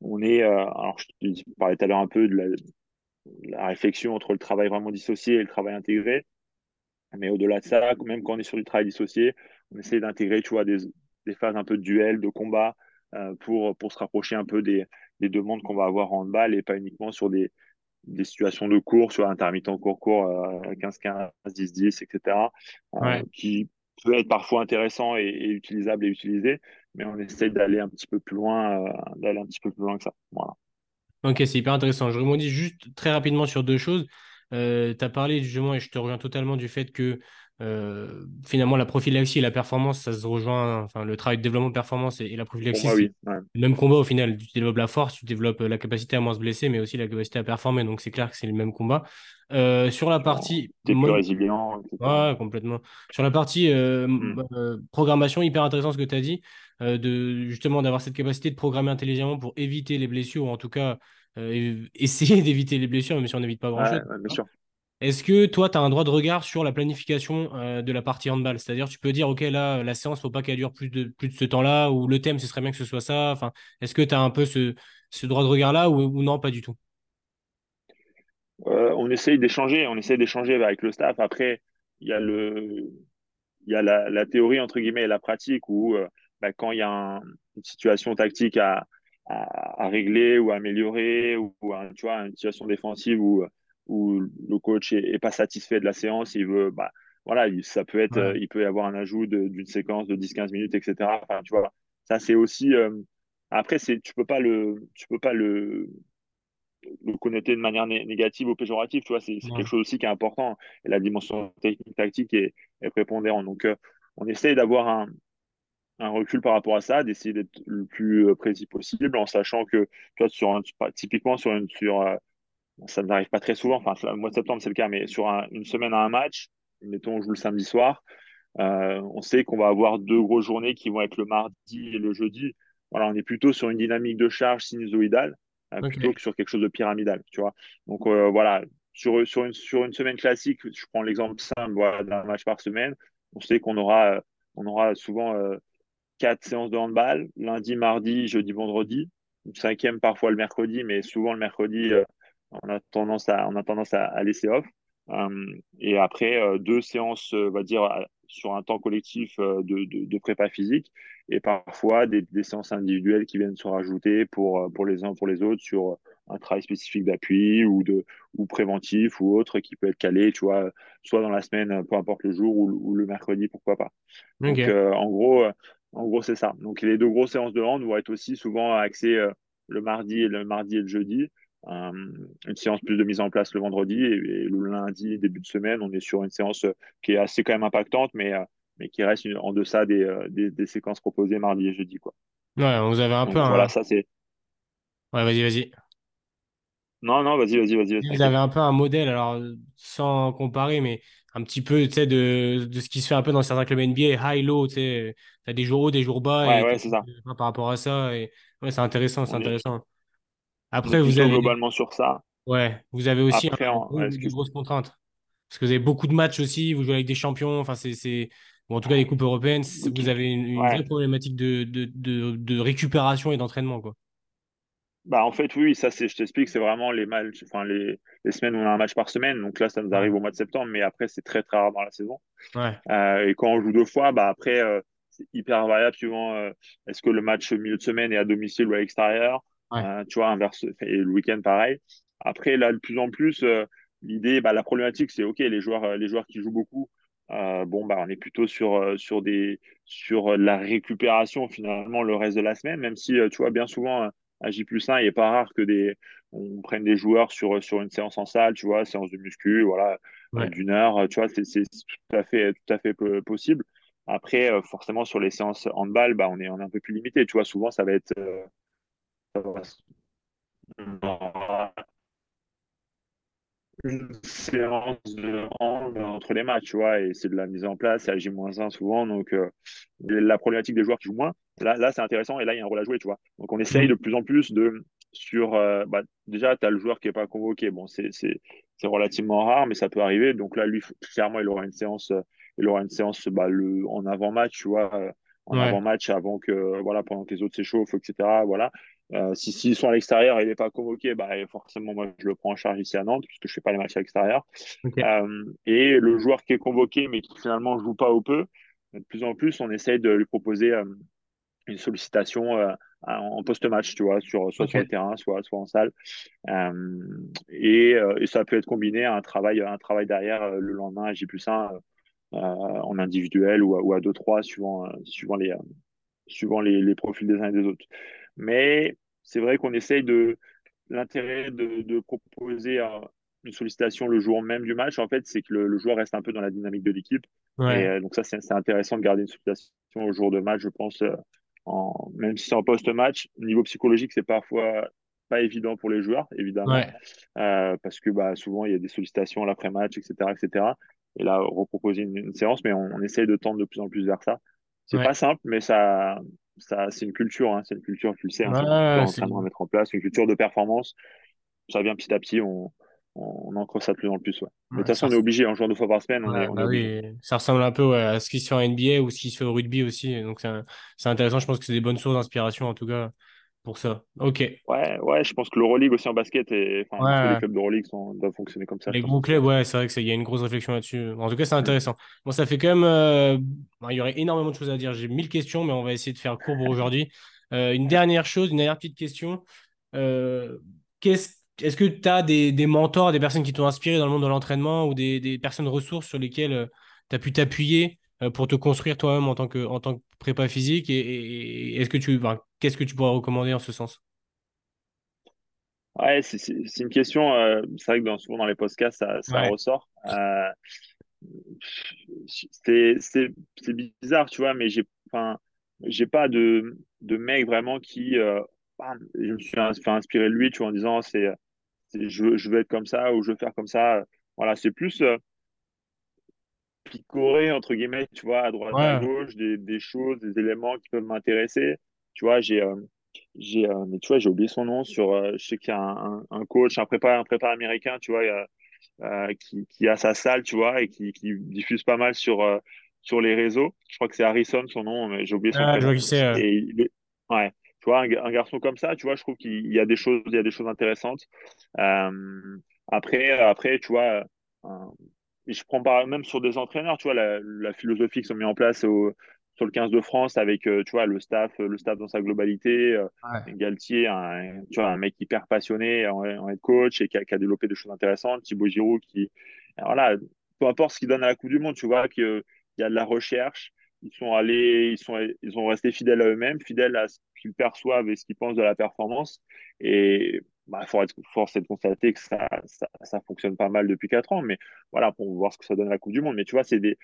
on est, euh, alors je parlais tout à l'heure un peu de la, réflexion entre le travail vraiment dissocié et le travail intégré. Mais au-delà de ça, même quand on est sur du travail dissocié, on essaie d'intégrer, des, phases un peu de duel, de combat, euh, pour, pour se rapprocher un peu des, demandes qu'on va avoir en handball et pas uniquement sur des, situations de cours, sur intermittent court-court, 15-15, 10-10, etc., qui peut être parfois intéressant et, et, utilisable et utilisé, mais on essaie d'aller un petit peu plus loin, euh, d'aller un petit peu plus loin que ça. Voilà. Ok, c'est hyper intéressant. Je rebondis juste très rapidement sur deux choses. Euh, tu as parlé justement, et je te reviens totalement du fait que euh, finalement la prophylaxie et la performance, ça se rejoint, enfin le travail de développement de performance et, la prophylaxie, le même combat au final. Tu développes la force, tu développes la capacité à moins se blesser, mais aussi la capacité à performer. Donc c'est clair que c'est le même combat. Euh, sur la partie. T'es plus résilient. Ouais, complètement. Sur la partie hmm. programmation, hyper intéressant ce que tu as dit. Euh, de justement d'avoir cette capacité de programmer intelligemment pour éviter les blessures, ou en tout cas euh, <laughs> essayer d'éviter les blessures, même si on n'évite pas grand-chose. Est-ce que toi, tu as un droit de regard sur la planification euh, de la partie handball? C'est-à-dire, tu peux dire, OK, là, la séance, il ne faut pas qu'elle dure plus de, ce temps-là, ou le thème, ce serait bien que ce soit ça. Est-ce que tu as un peu ce, droit de regard-là, ou, non, pas du tout? On essaye d'échanger, on essaye d'échanger avec le staff. Après, il y a, le, y la, théorie, entre guillemets, et la pratique, où bah, quand il y a une situation tactique à, à, régler ou à améliorer, ou, tu vois, une situation défensive où, où le coach est, pas satisfait de la séance, il veut, bah, voilà, ça peut être, il peut y avoir un ajout d'une séquence de 10-15 minutes, etc. Enfin, tu vois, ça c'est aussi. Euh, après, c'est, tu peux pas le, tu peux pas le, le connoter de manière négative ou péjorative, tu vois, c'est quelque chose aussi qui est important. Et la dimension technique tactique est, est prépondérante. Donc, euh, on essaye d'avoir un, un recul par rapport à ça, d'essayer d'être le plus euh, précis possible, en sachant que, toi, sur typiquement sur une, sur, euh, ça n'arrive pas très souvent, enfin, le mois de septembre, c'est le cas, mais sur une semaine à un match, mettons, on joue le samedi soir, euh, on sait qu'on va avoir deux grosses journées qui vont être le mardi et le jeudi. Voilà, on est plutôt sur une dynamique de charge sinusoïdale plutôt que sur quelque chose de pyramidal, tu vois. Donc voilà, sur, sur, une, sur une semaine classique, je prends l'exemple simple voilà, d'un match par semaine, on sait qu'on aura, on aura souvent quatre séances de handball, lundi, mardi, jeudi, vendredi. Une cinquième parfois le mercredi, mais souvent le mercredi, euh, on a tendance à, on a tendance à, laisser off. Euh, et après, euh, deux séances, on va dire, sur un temps collectif de, de, de, prépa physique et parfois des, des, séances individuelles qui viennent se rajouter pour, pour les uns pour les autres sur un travail spécifique d'appui ou de ou préventif ou autre qui peut être calé, tu vois, soit dans la semaine, peu importe le jour, ou, ou le mercredi, pourquoi pas. Donc, en gros, en gros, c'est ça. Donc, les deux grosses séances de hand vont être aussi souvent axées euh, le mardi et le mardi et le jeudi. Euh, une séance plus de mise en place le vendredi et, le lundi, début de semaine, on est sur une séance euh, qui est assez quand même impactante, mais, mais qui reste en deçà des, des, séquences proposées mardi et jeudi. Quoi. Ouais, vous avez un peu Voilà, ça c'est. Ouais, vas-y, vas-y. Non, non, vas-y, vas-y, vas-y. Vous avez un peu un modèle, alors sans comparer, mais un petit peu de, de ce qui se fait un peu dans certains clubs NBA, high-low, tu sais, as des jours hauts, des jours bas. Ouais, ouais, c'est ça. Par rapport à ça, et ouais, c'est intéressant, c'est intéressant. Après, vous avez. globalement sur ça. Ouais, vous avez aussi Après, un, des grosses contraintes. Parce que vous avez beaucoup de matchs aussi, vous jouez avec des champions, enfin, c'est. Bon, en tout cas, les coupes européennes, vous avez une, vraie problématique de, de, de, de récupération et d'entraînement, quoi. Bah, en fait, oui, ça, c'est, je t'explique, c'est vraiment les matchs, enfin, les, les, semaines où on a un match par semaine. Donc là, ça nous arrive au mois de septembre, mais après, c'est très, très rare dans la saison. Ouais. Euh, et quand on joue deux fois, bah, après, euh, c'est hyper variable suivant euh, est-ce que le match milieu de semaine est à domicile ou à l'extérieur? Tu vois, inverse, et le week-end, pareil. Après, là, de plus en plus, euh, l'idée, bah, la problématique, c'est OK, les joueurs, euh, les joueurs qui jouent beaucoup, euh, bon, bah, on est plutôt sur, sur, des, sur la récupération finalement le reste de la semaine, même si, tu vois, bien souvent, à J plus 1, il n'est pas rare que des, on prenne des joueurs sur, sur une séance en salle, tu vois, séance de muscu, voilà, d'une heure, tu vois, c'est tout à fait, tout à fait possible. Après, forcément, sur les séances handball, bah, on, est, on est un peu plus limité, tu vois, souvent, ça va être. Une séance de hand entre les matchs, tu vois, et c'est de la mise en place, c'est à J-1 souvent, donc euh, la problématique des joueurs qui jouent moins, là, là c'est intéressant, et là, il y a un rôle à jouer, tu vois. Donc on essaye de plus en plus de, sur, euh, bah, déjà, tu as le joueur qui n'est pas convoqué, bon, c'est relativement rare, mais ça peut arriver, donc là, lui, clairement, il aura une séance, il aura une séance bah, le, en avant-match, tu vois, en avant-match avant que, voilà, pendant que les autres s'échauffent, etc., voilà. Euh, si s'ils sont à l'extérieur et il n'est pas convoqué, bah, forcément, moi, je le prends en charge ici à Nantes, puisque je ne fais pas les matchs à l'extérieur. Euh, et le joueur qui est convoqué, mais qui finalement ne joue pas au peu, de plus en plus, on essaye de lui proposer euh, une sollicitation en post-match, tu vois, sur, soit sur le terrain, soit, soit en salle. Et, et, ça peut être combiné à un travail, un travail derrière le lendemain à J plus 1 en individuel ou à, ou à 2-3, suivant, suivant, les, suivant les, les profils des uns et des autres. Mais c'est vrai qu'on essaye de. L'intérêt de, proposer une sollicitation le jour même du match, en fait, c'est que le, joueur reste un peu dans la dynamique de l'équipe. Et euh, donc, ça, c'est intéressant de garder une sollicitation au jour de match, je pense. Euh, en, même si c'est en post-match, niveau psychologique, c'est parfois pas évident pour les joueurs, évidemment. Euh, parce que bah, souvent, il y a des sollicitations l'après-match, etc., etc. Et là, reproposer une, une séance, mais on, essaye de tendre de plus en plus vers ça. C'est pas simple, mais ça, c'est une culture, hein, c'est une culture, tu le sais, hein, c'est une à mettre en place, une culture de performance. Ça vient petit à petit, on, on ancre ça de plus en plus. Ouais. Mais de toute façon, on est obligé, en jouant deux fois par semaine, on est, bah oui. Ça ressemble un peu à ce qui se fait en NBA ou ce qui se fait au rugby aussi. Donc, c'est intéressant. Je pense que c'est des bonnes sources d'inspiration, en tout cas pour ça. Ok. Ouais, ouais, je pense que l'Euroleague aussi en basket et enfin, les clubs d'Euroleague doivent fonctionner comme ça. Les gros clubs, ouais, c'est vrai qu'il y a une grosse réflexion là-dessus. En tout cas, c'est intéressant. Bon, ça fait quand même. Euh, il y aurait énormément de choses à dire. J'ai mille questions, mais on va essayer de faire court pour <laughs> aujourd'hui. Euh, une dernière chose, une dernière petite question. Euh, est-ce que tu as des, des, mentors, des personnes qui t'ont inspiré dans le monde de l'entraînement ou des, des, personnes ressources sur lesquelles tu as pu t'appuyer? Pour te construire toi-même en tant que, en tant que prépa physique et, est-ce que tu, qu'est-ce que tu pourrais recommander en ce sens? Ouais, c'est une question. Euh, c'est vrai que souvent dans les podcasts, ça, ça ressort. Euh, c'est bizarre, tu vois, mais j'ai j'ai pas de, de mec vraiment qui. Euh, je me suis fait inspirer de lui, tu vois, en disant c'est je, je veux être comme ça ou je veux faire comme ça. Voilà, c'est plus picorer, entre guillemets, tu vois, à droite, à gauche, des, des, choses, des éléments qui peuvent m'intéresser. Tu vois, j'ai, euh, j'ai, euh, mais tu vois, j'ai oublié son nom sur, euh, je sais qu'il y a un, un, coach, un prépa, un prépa américain, tu vois, qui, qui, a sa salle, tu vois, et qui, qui diffuse pas mal sur, sur les réseaux. Je crois que c'est Harrison, son nom, mais j'ai oublié son ah, nom. Et ouais, tu vois, un, garçon comme ça, tu vois, je trouve qu'il y a des choses, il y a des choses intéressantes. après, après, tu vois, et je prends par, même sur des entraîneurs, tu vois, la, la philosophie qu'ils sont mis en place au, sur le 15 de France avec, euh, tu vois, le staff, le staff dans sa globalité. Euh, Galtier, un, tu vois, un mec hyper passionné en, en head coach et qui a, qui a, développé des choses intéressantes. Thibaut Giroud qui, voilà, peu importe ce qu'il donne à la Coupe du Monde, tu vois, qu'il y a de la recherche. Ils sont allés, ils sont, ils ont resté fidèles à eux-mêmes, fidèles à ce qu'ils perçoivent et ce qu'ils pensent de la performance. Et bah, force est de constater que ça, ça, ça, fonctionne pas mal depuis 4 ans, mais voilà, pour voir ce que ça donne à la Coupe du Monde. Mais tu vois, c'est des,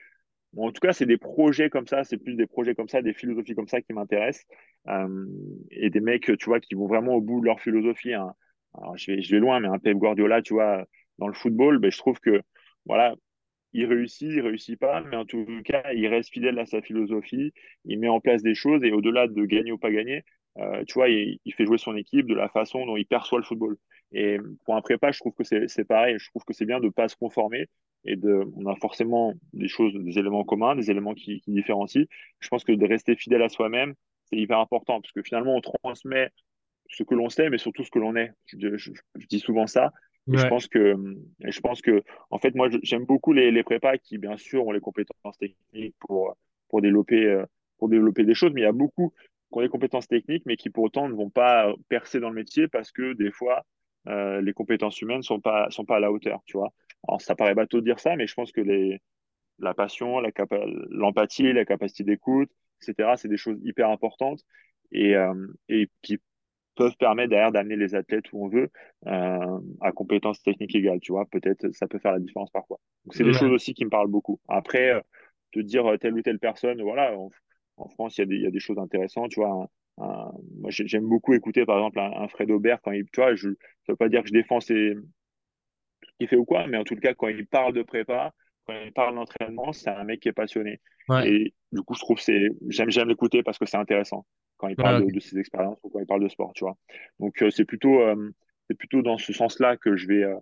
en tout cas, c'est des projets comme ça, c'est plus des projets comme ça, des philosophies comme ça qui m'intéressent. Euh, et des mecs, tu vois, qui vont vraiment au bout de leur philosophie. Hein. Alors, je vais, je vais loin, mais un Pep Guardiola, tu vois, dans le football, ben, je trouve que, voilà, il réussit, il réussit pas, mais en tout cas, il reste fidèle à sa philosophie, il met en place des choses et au-delà de gagner ou pas gagner, euh, tu vois, il, fait jouer son équipe de la façon dont il perçoit le football. Et pour un prépa, je trouve que c'est pareil. Je trouve que c'est bien de ne pas se conformer et de, on a forcément des choses, des éléments communs, des éléments qui, qui différencient. Je pense que de rester fidèle à soi-même, c'est hyper important parce que finalement, on transmet ce que l'on sait, mais surtout ce que l'on est. Je, dis souvent ça. Et je pense que, je pense que, en fait, moi, j'aime beaucoup les, les prépas qui, bien sûr, ont les compétences techniques pour, pour développer, euh, pour développer des choses, mais il y a beaucoup qui ont les compétences techniques, mais qui pour autant ne vont pas percer dans le métier parce que des fois, les compétences humaines sont pas sont pas à la hauteur, tu vois. Alors ça paraît bateau de dire ça, mais je pense que les la passion, la l'empathie, la capacité d'écoute, etc. C'est des choses hyper importantes et, et qui peuvent permettre derrière d'amener les athlètes où on veut euh, à compétences techniques égales. Tu vois, peut-être ça peut faire la différence parfois. Donc c'est des choses aussi qui me parlent beaucoup. Après, euh, te dire euh, telle ou telle personne, voilà, en, France il y, a des, il y, a des choses intéressantes. Tu vois, moi j'aime beaucoup écouter par exemple un, Fred Aubert quand il, tu vois, je ne veux pas dire que je défends ses, ce qu'il fait ou quoi, mais en tout cas quand il parle de prépa, quand il parle d'entraînement, c'est un mec qui est passionné. Et du coup, je trouve c'est j'aime j'aime l'écouter parce que c'est intéressant quand il parle de, ses expériences ou quand il parle de sport, tu vois. Donc euh, c'est plutôt euh, c'est plutôt dans ce sens-là que je vais euh,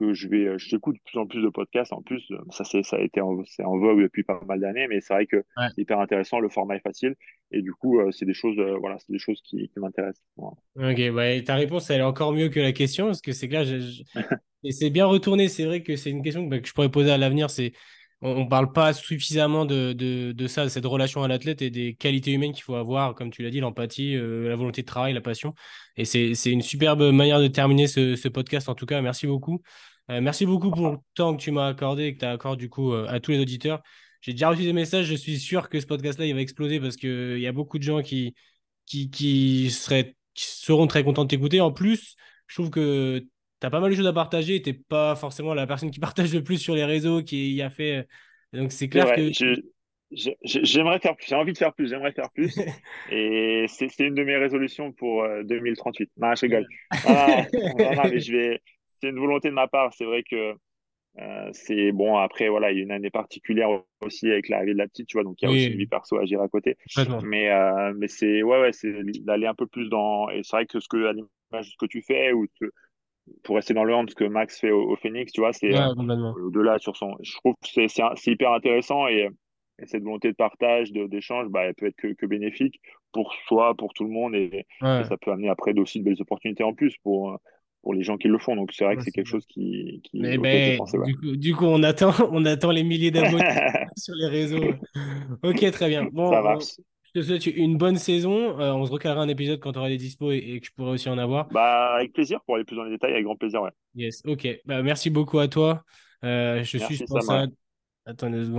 que je vais je t'écoute de plus en plus de podcasts en plus ça c'est ça a été en, c'est en vogue depuis pas mal d'années mais c'est vrai que c'est hyper intéressant le format est facile et du coup c'est des choses voilà c'est des choses qui, qui m'intéressent ok ta réponse elle est encore mieux que la question parce que c'est clair <laughs> et c'est bien retourné c'est vrai que c'est une question que, bah, que je pourrais poser à l'avenir c'est on ne parle pas suffisamment de, de, ça, de cette relation à l'athlète et des qualités humaines qu'il faut avoir, comme tu l'as dit, l'empathie, euh, la volonté de travail, la passion. Et c'est une superbe manière de terminer ce, podcast, en tout cas. Merci beaucoup. Euh, merci beaucoup pour le temps que tu m'as accordé et que tu as accordé du coup euh, à tous les auditeurs. J'ai déjà reçu des messages, je suis sûr que ce podcast-là, il va exploser parce qu'il y a beaucoup de gens qui, qui, qui, seraient, qui seront très contents de t'écouter. En plus, je trouve que tu as pas mal de choses à partager. Tu n'es pas forcément la personne qui <laughs> partage le plus sur les réseaux, qui y a fait. Donc, c'est clair que. J'aimerais faire plus, j'ai envie de faire plus, j'aimerais faire plus. <laughs> et c'est une de mes résolutions pour 2038. Euh, non, je rigole. <laughs> mais je vais. C'est une volonté de ma part. C'est vrai que euh, c'est bon. Après, voilà, il y a une année particulière aussi avec l'arrivée de la petite, tu vois. Donc, il y a aussi une vie perso à gérer à côté. Mais, euh, mais c'est ouais, ouais, c'est d'aller un peu plus dans. Et c'est vrai que ce que, à l'image que tu fais ou pour rester dans le hand, ce que Max fait au, Phoenix, tu vois, c'est euh, au-delà sur son. Je trouve que c'est hyper intéressant et, cette volonté de partage, d'échange, bah, elle peut être que, que, bénéfique pour soi, pour tout le monde et, ça peut amener après aussi de belles opportunités en plus pour, pour les gens qui le font. Donc c'est vrai que c'est quelque chose qui. qui ben, du, coup, du, coup, on attend, <laughs> on attend les milliers d'abonnés <laughs> sur les réseaux. ok, très bien. Bon, ça marche. Je te souhaite une bonne saison. Euh, on se recalera un épisode quand tu auras des dispos et, que je pourrai aussi en avoir. Bah, avec plaisir pour aller plus dans les détails, avec grand plaisir. Ouais. Yes, ok. Bah, merci beaucoup à toi. Euh, je suis sur ça. Attends une seconde.